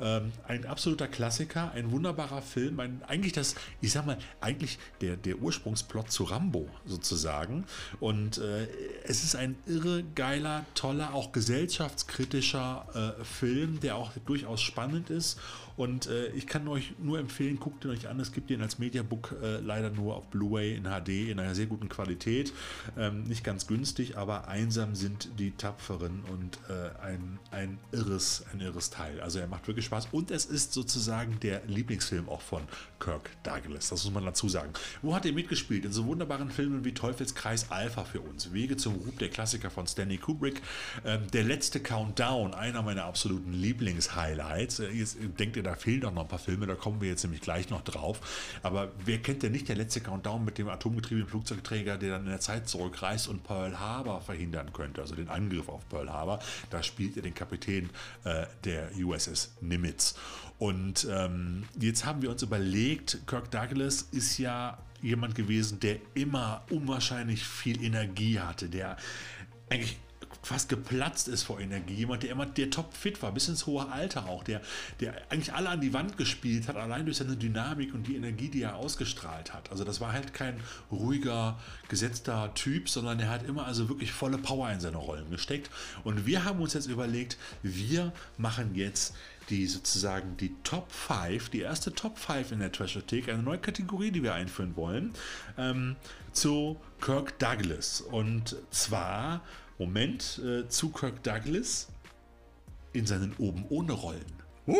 Ähm, ein absoluter Klassiker, ein wunderbarer Film, ein, eigentlich das, ich sag mal, eigentlich der, der Ursprungsplot zu Rambo sozusagen. Und äh, es ist ein irre geiler, toller, auch gesellschaftskritischer äh, Film, der auch durchaus spannend ist. Und äh, ich kann euch nur empfehlen, guckt ihn euch an. Es gibt ihn als Mediabook äh, leider nur auf Blu-ray in HD in einer sehr guten Qualität. Ähm, nicht ganz günstig, aber einsam sind die Tapferen und äh, ein, ein, irres, ein irres Teil. Also er macht wirklich Spaß und es ist sozusagen der Lieblingsfilm auch von Kirk Douglas. Das muss man dazu sagen. Wo hat er mitgespielt? In so wunderbaren Filmen wie Teufelskreis Alpha für uns, Wege zum Ruhm, der Klassiker von Stanley Kubrick, ähm, der letzte Countdown, einer meiner absoluten Lieblingshighlights. Äh, Jetzt denkt ihr, da fehlen auch noch ein paar Filme, da kommen wir jetzt nämlich gleich noch drauf. Aber wer kennt denn nicht der letzte Countdown mit dem atomgetriebenen Flugzeugträger, der dann in der Zeit zurückreist und Pearl Harbor verhindern könnte, also den Angriff auf Pearl Harbor? Da spielt er den Kapitän äh, der USS Nimitz. Und ähm, jetzt haben wir uns überlegt, Kirk Douglas ist ja jemand gewesen, der immer unwahrscheinlich viel Energie hatte, der eigentlich fast geplatzt ist vor Energie. Jemand, der immer der topfit war, bis ins hohe Alter auch, der, der eigentlich alle an die Wand gespielt hat, allein durch seine Dynamik und die Energie, die er ausgestrahlt hat. Also das war halt kein ruhiger, gesetzter Typ, sondern er hat immer also wirklich volle Power in seine Rollen gesteckt. Und wir haben uns jetzt überlegt, wir machen jetzt die sozusagen die Top 5, die erste Top 5 in der Trashothek, eine neue Kategorie, die wir einführen wollen, ähm, zu Kirk Douglas. Und zwar, Moment, äh, zu Kirk Douglas in seinen oben ohne Rollen. Und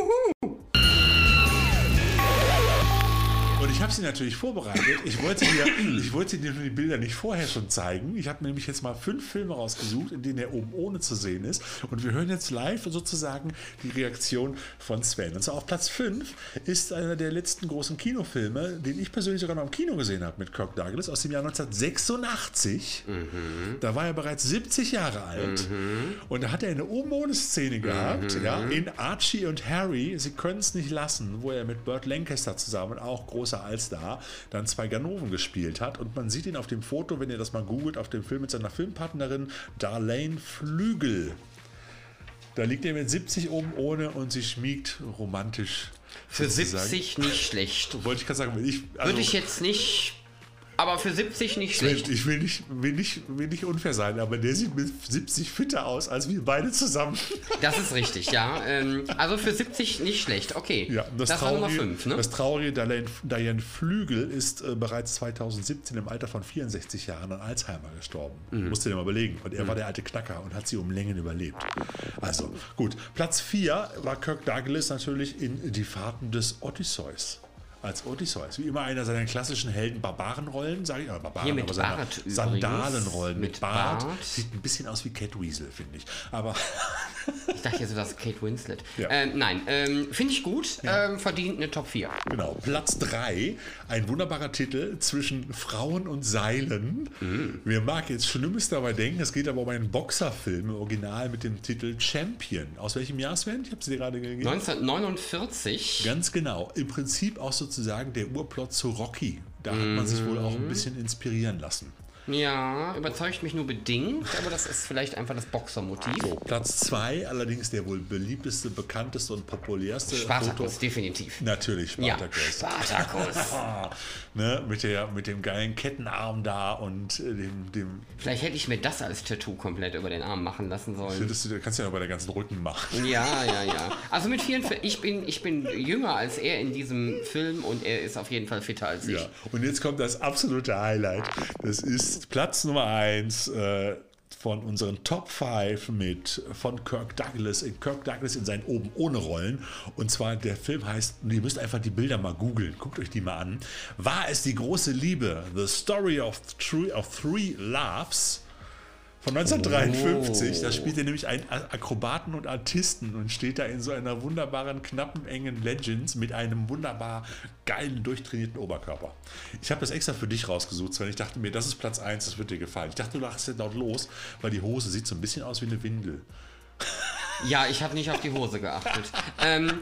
ich habe sie natürlich vorbereitet. Ich wollte dir, ich wollte dir nur die Bilder nicht vorher schon zeigen. Ich habe mir nämlich jetzt mal fünf Filme rausgesucht, in denen er oben ohne zu sehen ist. Und wir hören jetzt live sozusagen die Reaktion von Sven. Und zwar auf Platz 5 ist einer der letzten großen Kinofilme, den ich persönlich sogar noch im Kino gesehen habe mit Kirk Douglas aus dem Jahr 1986. Da war er bereits 70 Jahre alt. Und da hat er eine oben ohne Szene gehabt, ja, in Archie und Harry, sie können es nicht lassen, wo er mit Burt Lancaster zusammen, auch großer Allstar, dann zwei Ganoven gespielt hat. Und man sieht ihn auf dem Foto, wenn ihr das mal googelt, auf dem Film mit seiner Filmpartnerin Darlene Flügel. Da liegt er mit 70 oben ohne und sie schmiegt romantisch. Für sozusagen. 70 nicht schlecht. Wollte ich gerade sagen, ich, also, Würde ich jetzt nicht, aber für 70 nicht schlecht. ich will nicht, will, nicht, will nicht unfair sein, aber der sieht mit 70 fitter aus als wir beide zusammen. Das ist richtig, ja. Ähm, also für 70 nicht schlecht, okay. Ja, das, das war Nummer traurige, 5, ne? das traurige Diane, Flügel ist äh, bereits 2017 im Alter von 64 Jahren an Alzheimer gestorben. Mhm. Musst du dir mal überlegen. Und er war der alte Knacker und hat sie um Längen überlebt. Also, gut. Platz 4 war Kirk Douglas natürlich in Die Fahrten des Odysseus. Als Odysseus. Wie immer einer seiner klassischen Helden Barbarenrollen, sage ich, aber Barbaren, aber seiner. Sandalenrollen mit, Mit Bart. Bart. Sieht ein bisschen aus wie Catweasel, finde ich. Aber Ich dachte jetzt, das ist Kate Winslet. Ja. Ähm, nein, ähm, finde ich gut. Ähm, verdient eine Top 4. Genau, Platz 3, ein wunderbarer Titel zwischen Frauen und Seilen. Mhm. Wer mag jetzt Schlimmes dabei denken, es geht aber um einen Boxerfilm im Original mit dem Titel Champion. Aus welchem Jahr, Sven? Ich habe es dir gerade gegeben. 1949. Ganz genau. Im Prinzip auch sozusagen der Urplot zu Rocky. Da hat man sich wohl auch ein bisschen inspirieren lassen. Ja, überzeugt mich nur bedingt, aber das ist vielleicht einfach das Boxermotiv. So, Platz 2, allerdings der wohl beliebteste, bekannteste und populärste Spartacus, definitiv. Natürlich, Ja, Spartacus. Spartacus. ne, mit, der, mit dem geilen Kettenarm da und äh, dem, dem Vielleicht hätte ich mir das als Tattoo komplett über den Arm machen lassen sollen. das, das kannst du ja bei der ganzen Rücken machen. Ja, ja, ja. Also mit 44, ich bin, ich bin jünger als er in diesem Film und er ist auf jeden Fall fitter als ich. Ja. Und jetzt kommt das absolute Highlight. Das ist Platz Nummer 1 äh, von unseren Top 5 mit von Kirk Douglas. Kirk Douglas in seinen Oben ohne Rollen. Und zwar der Film heißt, ihr müsst einfach die Bilder mal googeln. Guckt euch die mal an. War es die große Liebe? The Story of Three, of three Loves. Von 1953, da spielt er nämlich einen Akrobaten und Artisten und steht da in so einer wunderbaren, knappen, engen Legends mit einem wunderbar geilen, durchtrainierten Oberkörper. Ich habe das extra für dich rausgesucht, weil ich dachte mir, das ist Platz 1, das wird dir gefallen. Ich dachte, du lachst ja laut los, weil die Hose sieht so ein bisschen aus wie eine Windel. Ja, ich habe nicht auf die Hose geachtet. ähm,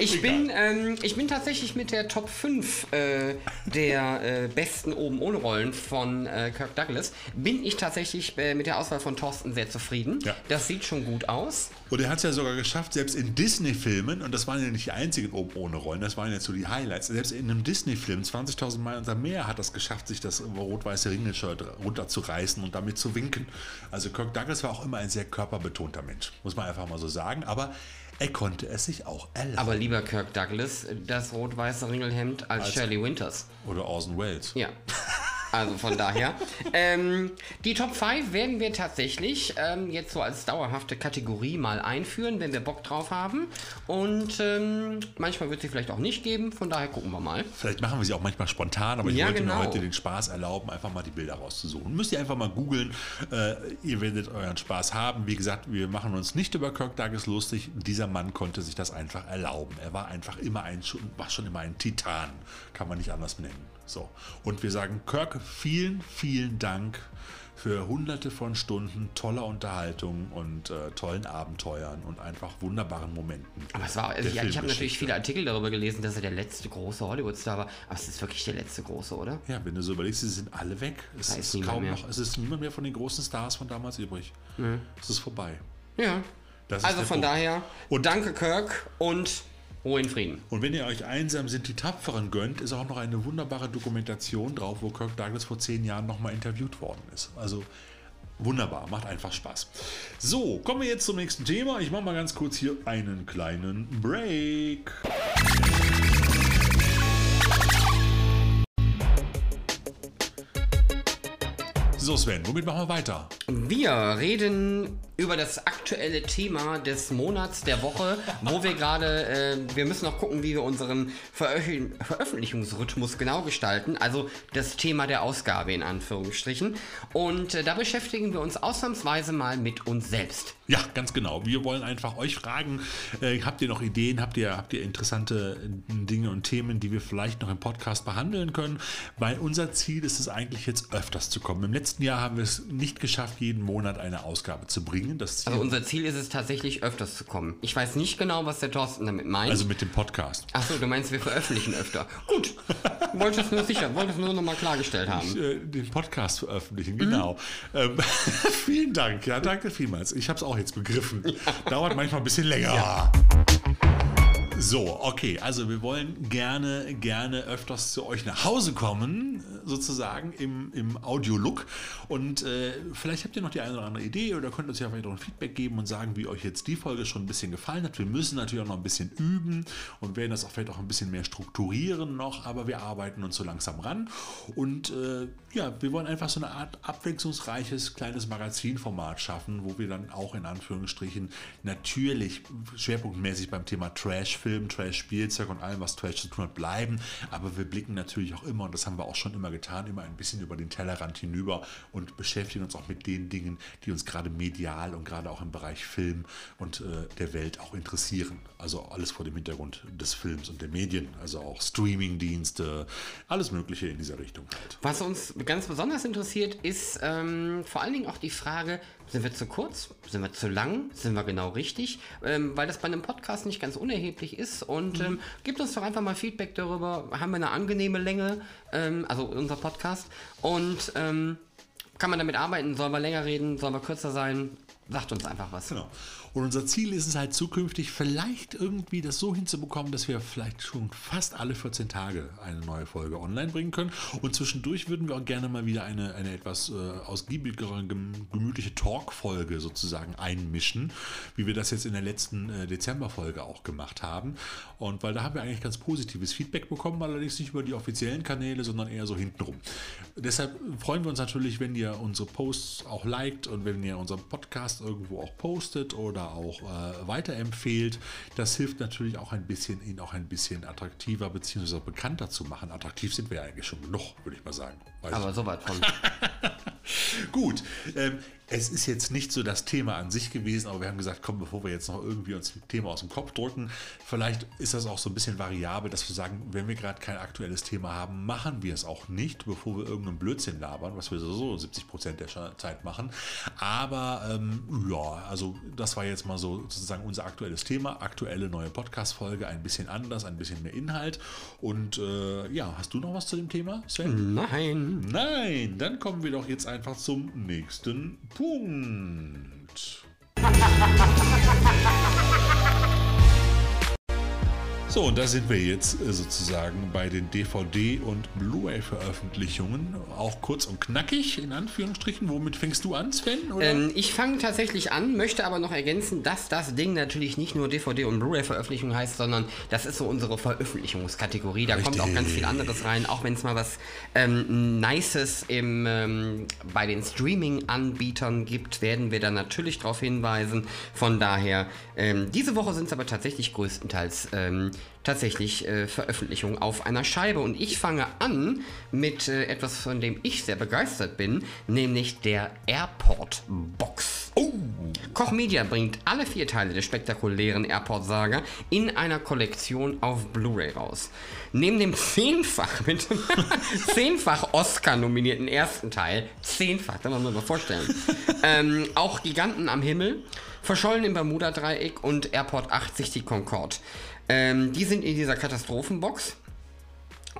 ich, bin, ähm, ich bin tatsächlich mit der Top 5 äh, der äh, besten oben ohne Rollen von äh, Kirk Douglas, bin ich tatsächlich äh, mit der Auswahl von Thorsten sehr zufrieden. Ja. Das sieht schon gut aus. Und er hat es ja sogar geschafft, selbst in Disney-Filmen, und das waren ja nicht die einzigen oben ohne Rollen, das waren jetzt so die Highlights, selbst in einem Disney-Film, 20.000 Mal unter Meer, hat das geschafft, sich das rot-weiße Ringelshirt runterzureißen und damit zu winken. Also Kirk Douglas war auch immer ein sehr körperbetonter Mensch, muss man einfach mal so sagen, aber er konnte es sich auch erlauben. Aber lieber Kirk Douglas, das rot-weiße Ringelhemd als, Als- Shirley Winters. Oder Orson Welles. Ja. Also von daher. ähm, die Top 5 werden wir tatsächlich ähm, jetzt so als dauerhafte Kategorie mal einführen, wenn wir Bock drauf haben. Und ähm, manchmal wird sie vielleicht auch nicht geben, von daher gucken wir mal. Vielleicht machen wir sie auch manchmal spontan, aber ich Ja, wollte genau. mir heute den Spaß erlauben, einfach mal die Bilder rauszusuchen. Müsst ihr einfach mal googeln. Äh, ihr werdet euren Spaß haben. Wie gesagt, wir machen uns nicht über Kirk Douglas lustig. Dieser Mann konnte sich das einfach erlauben. Er war einfach immer ein, war schon immer ein Titan. Kann man nicht anders nennen. So. Und wir sagen Kirk, vielen, vielen Dank für hunderte von Stunden toller Unterhaltung und äh, tollen Abenteuern und einfach wunderbaren Momenten. Aber es war, also ja, ich habe natürlich viele Artikel darüber gelesen, dass er der letzte große Hollywood-Star war. Aber es ist wirklich der letzte große, oder? Ja, wenn du so überlegst, sie sind alle weg. Es Da ist, kaum mehr. noch, es ist niemand mehr von den großen Stars von damals übrig. Es ist vorbei. Ja. Das also von Punkt. daher, Und- danke Kirk und Ruhe in Frieden. Und wenn ihr euch einsam sind, die Tapferen gönnt, ist auch noch eine wunderbare Dokumentation drauf, wo Kirk Douglas vor zehn Jahren nochmal interviewt worden ist. Also wunderbar, macht einfach Spaß. So, kommen wir jetzt zum nächsten Thema. Ich mache mal ganz kurz hier einen kleinen Break. So Sven, womit machen wir weiter? Wir reden über das aktuelle Thema des Monats, der Woche, wo wir gerade, äh, wir müssen noch gucken, wie wir unseren Veröffentlich Veröffentlichungsrhythmus genau gestalten, also das Thema der Ausgabe in Anführungsstrichen. Und äh, da beschäftigen wir uns ausnahmsweise mal mit uns selbst. Ja, ganz genau. Wir wollen einfach euch fragen, äh, habt ihr noch Ideen, habt ihr, habt ihr interessante äh, Dinge und Themen, die wir vielleicht noch im Podcast behandeln können? Weil unser Ziel ist es eigentlich jetzt öfters zu kommen. Im letzten Jahr haben wir es nicht geschafft, jeden Monat eine Ausgabe zu bringen. Das Ziel, Also unser Ziel ist es tatsächlich öfters zu kommen. Ich weiß nicht genau, was der Thorsten damit meint. also mit dem Podcast. Achso, du meinst, wir veröffentlichen öfter. Gut, wollte es nur sicher, wollte es nur nochmal klargestellt haben. Äh, den Podcast veröffentlichen, genau. Ähm, vielen Dank, ja, danke vielmals. Ich habe es auch jetzt begriffen. Dauert manchmal ein bisschen länger. So, okay, also wir wollen gerne, gerne öfters zu euch nach Hause kommen, sozusagen im, im Audio-Look. Und äh, vielleicht habt ihr noch die eine oder andere Idee oder könnt uns ja vielleicht auch ein Feedback geben und sagen, wie euch jetzt die Folge schon ein bisschen gefallen hat. Wir müssen natürlich auch noch ein bisschen üben und werden das auch vielleicht auch ein bisschen mehr strukturieren noch, aber wir arbeiten uns so langsam ran. Und äh, ja, wir wollen einfach so eine Art abwechslungsreiches kleines Magazinformat schaffen, wo wir dann auch in Anführungsstrichen natürlich schwerpunktmäßig beim Thema Trash-Film, Trash-Spielzeug und allem, was Trash zu tun hat, bleiben. Aber wir blicken natürlich auch immer, und das haben wir auch schon immer getan, getan, immer ein bisschen über den Tellerrand hinüber und beschäftigen uns auch mit den Dingen, die uns gerade medial und gerade auch im Bereich Film und äh, der Welt auch interessieren. Also alles vor dem Hintergrund des Films und der Medien, also auch Streamingdienste, alles Mögliche in dieser Richtung halt. Was uns ganz besonders interessiert, ist ähm, vor allen Dingen auch die Frage, sind wir zu kurz? Sind wir zu lang? Sind wir genau richtig? Ähm, weil das bei einem Podcast nicht ganz unerheblich ist. Und ähm, gebt uns doch einfach mal Feedback darüber. Haben wir eine angenehme Länge? Ähm, also unser Podcast. Und ähm, kann man damit arbeiten? Sollen wir länger reden? Sollen wir kürzer sein? Sagt uns einfach was. Genau. Und unser Ziel ist es halt zukünftig vielleicht irgendwie das so hinzubekommen, dass wir vielleicht schon fast alle 14 Tage eine neue Folge online bringen können. Und zwischendurch würden wir auch gerne mal wieder eine, eine etwas äh, ausgiebigere, gemütliche Talk-Folge sozusagen einmischen, wie wir das jetzt in der letzten äh, Dezember-Folge auch gemacht haben. Und weil da haben wir eigentlich ganz positives Feedback bekommen, allerdings nicht über die offiziellen Kanäle, sondern eher so hintenrum. Deshalb freuen wir uns natürlich, wenn ihr unsere Posts auch liked und wenn ihr unseren Podcast irgendwo auch postet oder oder auch äh, weiterempfehlt. Das hilft natürlich auch ein bisschen, ihn auch ein bisschen attraktiver bzw. bekannter zu machen. Attraktiv sind wir ja eigentlich schon genug, würde ich mal sagen. Weiß Aber so weit von. Gut, ähm, es ist jetzt nicht so das Thema an sich gewesen, aber wir haben gesagt, komm, bevor wir jetzt noch irgendwie uns ein Thema aus dem Kopf drücken, vielleicht ist das auch so ein bisschen variabel, dass wir sagen, wenn wir gerade kein aktuelles Thema haben, machen wir es auch nicht, bevor wir irgendeinen Blödsinn labern, was wir so 70 Prozent der Zeit machen. Aber ähm, ja, also das war jetzt mal so sozusagen unser aktuelles Thema, aktuelle neue Podcast-Folge, ein bisschen anders, ein bisschen mehr Inhalt. Und äh, ja, hast du noch was zu dem Thema, Sven? Nein. Nein, dann kommen wir doch jetzt einfach zum nächsten Punkt. Punkt. So, und da sind wir jetzt äh, sozusagen bei den DVD- und Blu-ray-Veröffentlichungen. Auch kurz und knackig, in Anführungsstrichen. Womit fängst du an, Sven? Ähm, ich fange tatsächlich an, möchte aber noch ergänzen, dass das Ding natürlich nicht nur DVD- und Blu-ray-Veröffentlichung heißt, sondern das ist so unsere Veröffentlichungskategorie. Da Richtig. kommt auch ganz viel anderes rein, auch wenn es mal was ähm, Nices im, ähm, bei den Streaming-Anbietern gibt, werden wir da natürlich darauf hinweisen. Von daher, ähm, diese Woche sind es aber tatsächlich größtenteils ähm, tatsächlich äh, Veröffentlichung auf einer Scheibe. Und ich fange an mit äh, etwas, von dem ich sehr begeistert bin, nämlich der Airport Box. Oh. Koch Media bringt alle vier Teile der spektakulären Airport-Saga in einer Kollektion auf Blu-ray raus. Neben dem zehnfach mit zehnfach Oscar-nominierten ersten Teil, zehnfach, da muss man mal vorstellen, ähm, auch Giganten am Himmel, Verschollen im Bermuda-Dreieck und Airport 80 die Concorde. Ähm, die sind in dieser Katastrophenbox.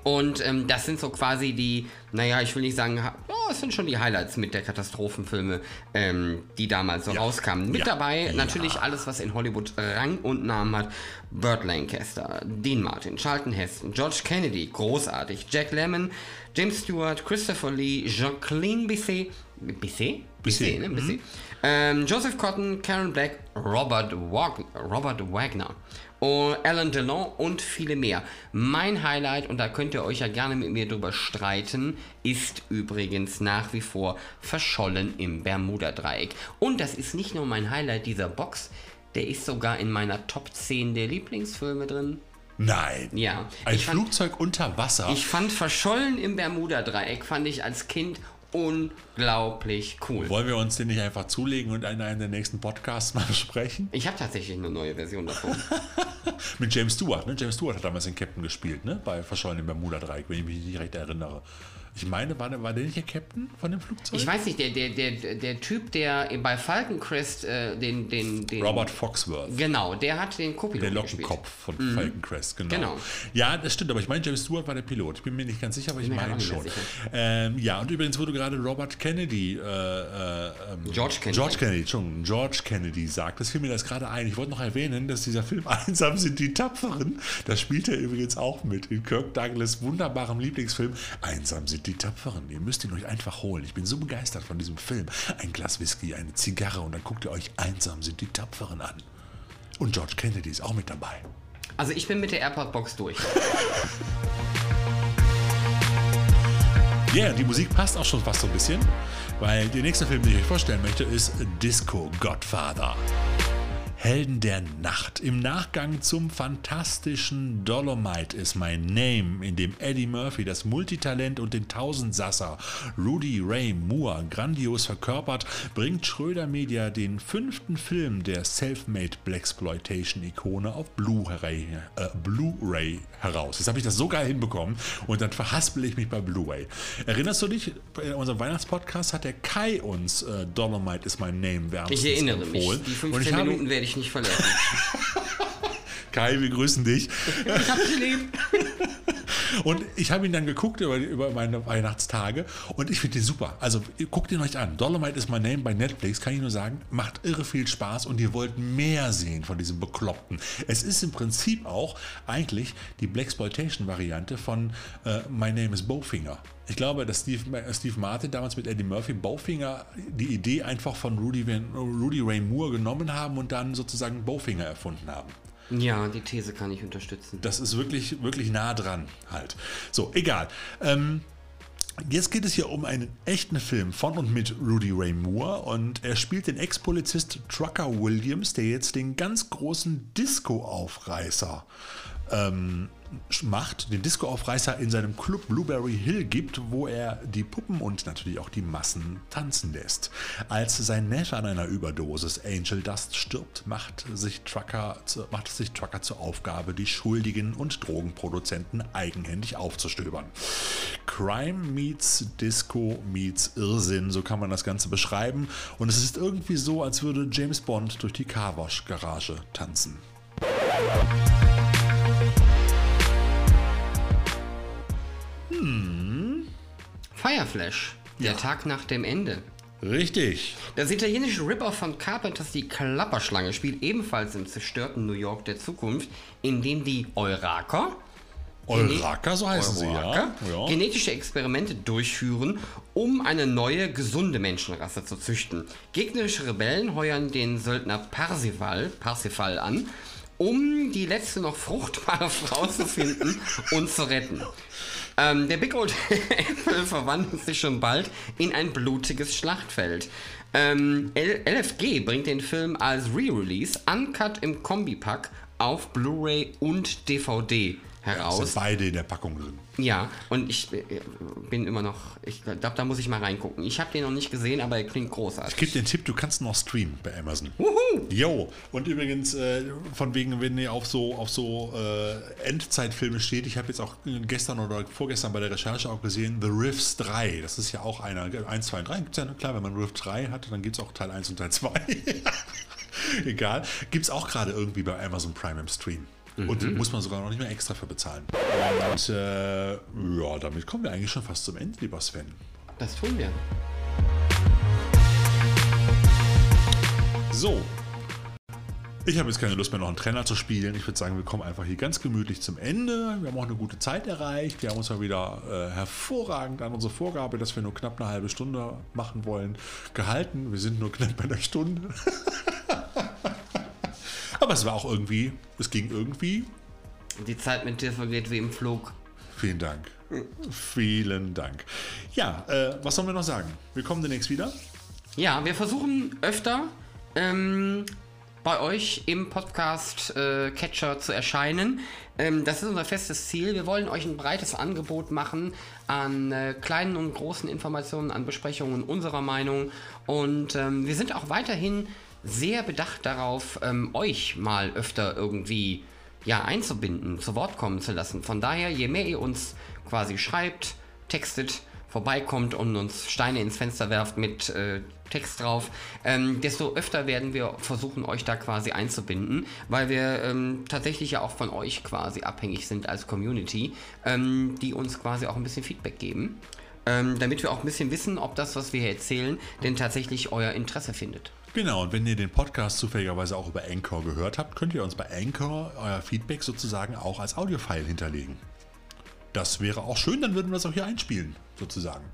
Und ähm, das sind so quasi die, naja, ich will nicht sagen, oh, es sind schon die Highlights mit der Katastrophenfilme, ähm, die damals so ja. rauskamen. Mit ja. dabei ja. natürlich alles, was in Hollywood Rang und Namen hat. Burt Lancaster, Dean Martin, Charlton Heston, George Kennedy, großartig, Jack Lemmon, James Stewart, Christopher Lee, Jacqueline Bisset, Bisset? Bisset, ne? Bisset. Mhm. Ähm, Joseph Cotton, Karen Black, Robert, Wag Robert Wagner. Alan Delon und viele mehr. Mein Highlight, und da könnt ihr euch ja gerne mit mir drüber streiten, ist übrigens nach wie vor Verschollen im Bermuda-Dreieck. Und das ist nicht nur mein Highlight dieser Box, der ist sogar in meiner Top 10 der Lieblingsfilme drin. Nein. Ja. Ein Flugzeug fand, unter Wasser. Ich fand Verschollen im Bermuda-Dreieck, fand ich als Kind unglaublich cool. Wollen wir uns den nicht einfach zulegen und in einem der nächsten Podcasts mal besprechen? Ich habe tatsächlich eine neue Version davon. Mit James Stewart, ne? James Stewart hat damals den Captain gespielt, ne? Bei Verschollen im Bermuda-Dreieck, wenn ich mich nicht recht erinnere. Ich meine, war der, war der nicht der Captain von dem Flugzeug? Ich weiß nicht, der, der, der, der Typ, der bei Falcon Crest äh, den, den, den. Robert Foxworth. Genau, der hat den Co-Pilot. Der Lockenkopf von mhm. Falcon Crest, genau. genau. Ja, das stimmt, aber ich meine, James Stewart war der Pilot. Ich bin mir nicht ganz sicher, aber ich nee, meine schon. Ähm, ja, und übrigens wurde gerade Robert Kennedy. Äh, äh, ähm, George Kennedy. George Kennedy, schon George Kennedy sagt. Das fiel mir das gerade ein. Ich wollte noch erwähnen, dass dieser Film Einsam sind die Tapferen. Da spielt er übrigens auch mit in Kirk Douglas wunderbarem Lieblingsfilm Einsam sind die Tapferen. Ihr müsst ihn euch einfach holen. Ich bin so begeistert von diesem Film. Ein Glas Whisky, eine Zigarre und dann guckt ihr euch einsam sind die Tapferen an. Und George Kennedy ist auch mit dabei. Also ich bin mit der Airport-Box durch. Ja, yeah, die Musik passt auch schon fast so ein bisschen, weil der nächste Film, den ich euch vorstellen möchte, ist Disco Godfather. Helden der Nacht. Im Nachgang zum fantastischen Dolomite is My Name, in dem Eddie Murphy das Multitalent und den Tausendsasser Rudy Ray Moore grandios verkörpert, bringt Schröder Media den fünften Film der Selfmade Blaxploitation-Ikone auf Blu-ray äh, Blu heraus. Jetzt habe ich das so geil hinbekommen und dann verhaspel ich mich bei Blu-ray. Erinnerst du dich, in unserem Weihnachtspodcast hat der Kai uns äh, Dolomite is My Name wärmstens Ich erinnere empfohlen. mich. Die Und 15 ich habe- Minuten werde ich nicht verlassen. Kai, wir grüßen dich. ich habe geliebt. Und ich habe ihn dann geguckt über, über meine Weihnachtstage und ich finde den super. Also guckt ihn euch an. Dolomite is my name bei Netflix, kann ich nur sagen, macht irre viel Spaß und ihr wollt mehr sehen von diesem Bekloppten. Es ist im Prinzip auch eigentlich die Blaxploitation-Variante von äh, My Name is Bowfinger. Ich glaube, dass Steve, äh, Steve Martin damals mit Eddie Murphy Bowfinger die Idee einfach von Rudy, Rudy Ray Moore genommen haben und dann sozusagen Bowfinger erfunden haben. Ja, die These kann ich unterstützen. Das ist wirklich, wirklich nah dran halt. So, egal. Ähm, jetzt geht es hier um einen echten Film von und mit Rudy Ray Moore und er spielt den Ex-Polizist Trucker Williams, der jetzt den ganz großen Disco-Aufreißer ähm, macht, den Disco-Aufreißer in seinem Club Blueberry Hill gibt, wo er die Puppen und natürlich auch die Massen tanzen lässt. Als sein Neffe an einer Überdosis Angel Dust stirbt, macht sich Trucker, macht sich Trucker zur Aufgabe, die Schuldigen und Drogenproduzenten eigenhändig aufzustöbern. Crime meets Disco meets Irrsinn, so kann man das Ganze beschreiben. Und es ist irgendwie so, als würde James Bond durch die Carwash-Garage tanzen. Fireflash. Der Ja. Tag nach dem Ende. Richtig. Das italienische Rip-Off von Carpenters Die Klapperschlange spielt ebenfalls im zerstörten New York der Zukunft, in dem die Euraker, Euraka, so heißen sie, ja. Euraker ja. genetische Experimente durchführen, um eine neue, gesunde Menschenrasse zu züchten. Gegnerische Rebellen heuern den Söldner Parsifal, Parsifal an, um die letzte noch fruchtbare Frau zu finden und zu retten. Ähm, der Big Old Apple verwandelt sich schon bald in ein blutiges Schlachtfeld. Ähm, LFG bringt den Film als Re-Release, uncut im Kombipack auf Blu-ray und DVD heraus. Sind beide in der Packung drin. Ja, und ich äh, bin immer noch, ich glaube, da muss ich mal reingucken. Ich habe den noch nicht gesehen, aber er klingt Ich großartig. gebe den Tipp, du kannst noch streamen bei Amazon. Wuhu! Jo, und übrigens, äh, von wegen, wenn ihr auf so, auf so äh, Endzeitfilme steht, ich habe jetzt auch gestern oder vorgestern bei der Recherche auch gesehen, The Rifts 3, das ist ja auch einer, 1, 2 und 3, gibt's ja, klar, wenn man Rift 3 hat, dann gibt es auch Teil 1 und Teil 2. Egal, gibt es auch gerade irgendwie bei Amazon Prime im Stream. Und muss man sogar noch nicht mehr extra für bezahlen. Und äh, ja, damit kommen wir eigentlich schon fast zum Ende, lieber Sven. Das tun wir. So. Ich habe jetzt keine Lust mehr, noch einen Trainer zu spielen. Ich würde sagen, wir kommen einfach hier ganz gemütlich zum Ende. Wir haben auch eine gute Zeit erreicht. Wir haben uns ja wieder äh, hervorragend an unsere Vorgabe, dass wir nur knapp eine halbe Stunde machen wollen, gehalten. Wir sind nur knapp bei einer Stunde. Aber es war auch irgendwie, es ging irgendwie. Die Zeit mit dir vergeht wie im Flug. Vielen Dank. Vielen Dank. Ja, äh, was sollen wir noch sagen? Wir kommen demnächst wieder. Ja, wir versuchen öfter ähm, bei euch im Podcast äh, Catcher zu erscheinen. Ähm, das ist unser festes Ziel. Wir wollen euch ein breites Angebot machen an äh, kleinen und großen Informationen, an Besprechungen unserer Meinung. Und ähm, wir sind auch weiterhin sehr bedacht darauf, ähm, euch mal öfter irgendwie ja, einzubinden, zu Wort kommen zu lassen. Von daher, je mehr ihr uns quasi schreibt, textet, vorbeikommt und uns Steine ins Fenster werft mit äh, Text drauf, ähm, desto öfter werden wir versuchen, euch da quasi einzubinden, weil wir ähm, tatsächlich ja auch von euch quasi abhängig sind als Community, ähm, die uns quasi auch ein bisschen Feedback geben, ähm, damit wir auch ein bisschen wissen, ob das, was wir hier erzählen, denn tatsächlich euer Interesse findet. Genau, und wenn ihr den Podcast zufälligerweise auch über Anchor gehört habt, könnt ihr uns bei Anchor euer Feedback sozusagen auch als Audiofile hinterlegen. Das wäre auch schön, dann würden wir es auch hier einspielen, sozusagen.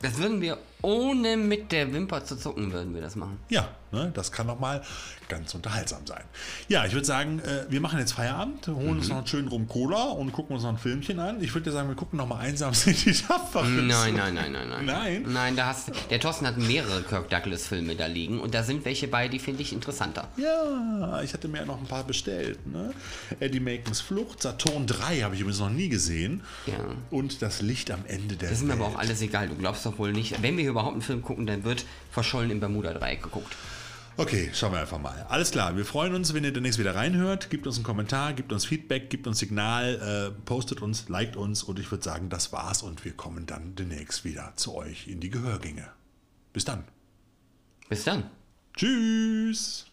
Das würden wir Ohne mit der Wimper zu zucken würden wir das machen. Ja, ne, das kann doch mal ganz unterhaltsam sein. Ja, ich würde sagen, äh, wir machen jetzt Feierabend, holen uns noch einen schönen Rum Cola und gucken uns noch ein Filmchen an. Ich würde sagen, wir gucken noch mal einsam sind die Tapferen. Nein, nein, nein, nein, nein. Nein? Nein, da hast der Thorsten hat mehrere Kirk Douglas-Filme da liegen und da sind welche bei, die finde ich interessanter. Ja, ich hatte mir ja noch ein paar bestellt. Ne? Eddie Makens Flucht, Saturn 3 habe ich übrigens noch nie gesehen. Ja. Und das Licht am Ende der Das ist mir Welt. aber auch alles egal. Du glaubst doch wohl nicht. Wenn wir hier überhaupt einen Film gucken, dann wird verschollen im Bermuda-Dreieck geguckt. Okay, schauen wir einfach mal. Alles klar, wir freuen uns, wenn ihr demnächst wieder reinhört. Gebt uns einen Kommentar, gebt uns Feedback, gebt uns Signal, äh, postet uns, liked uns und ich würde sagen, das war's und wir kommen dann demnächst wieder zu euch in die Gehörgänge. Bis dann. Bis dann. Tschüss.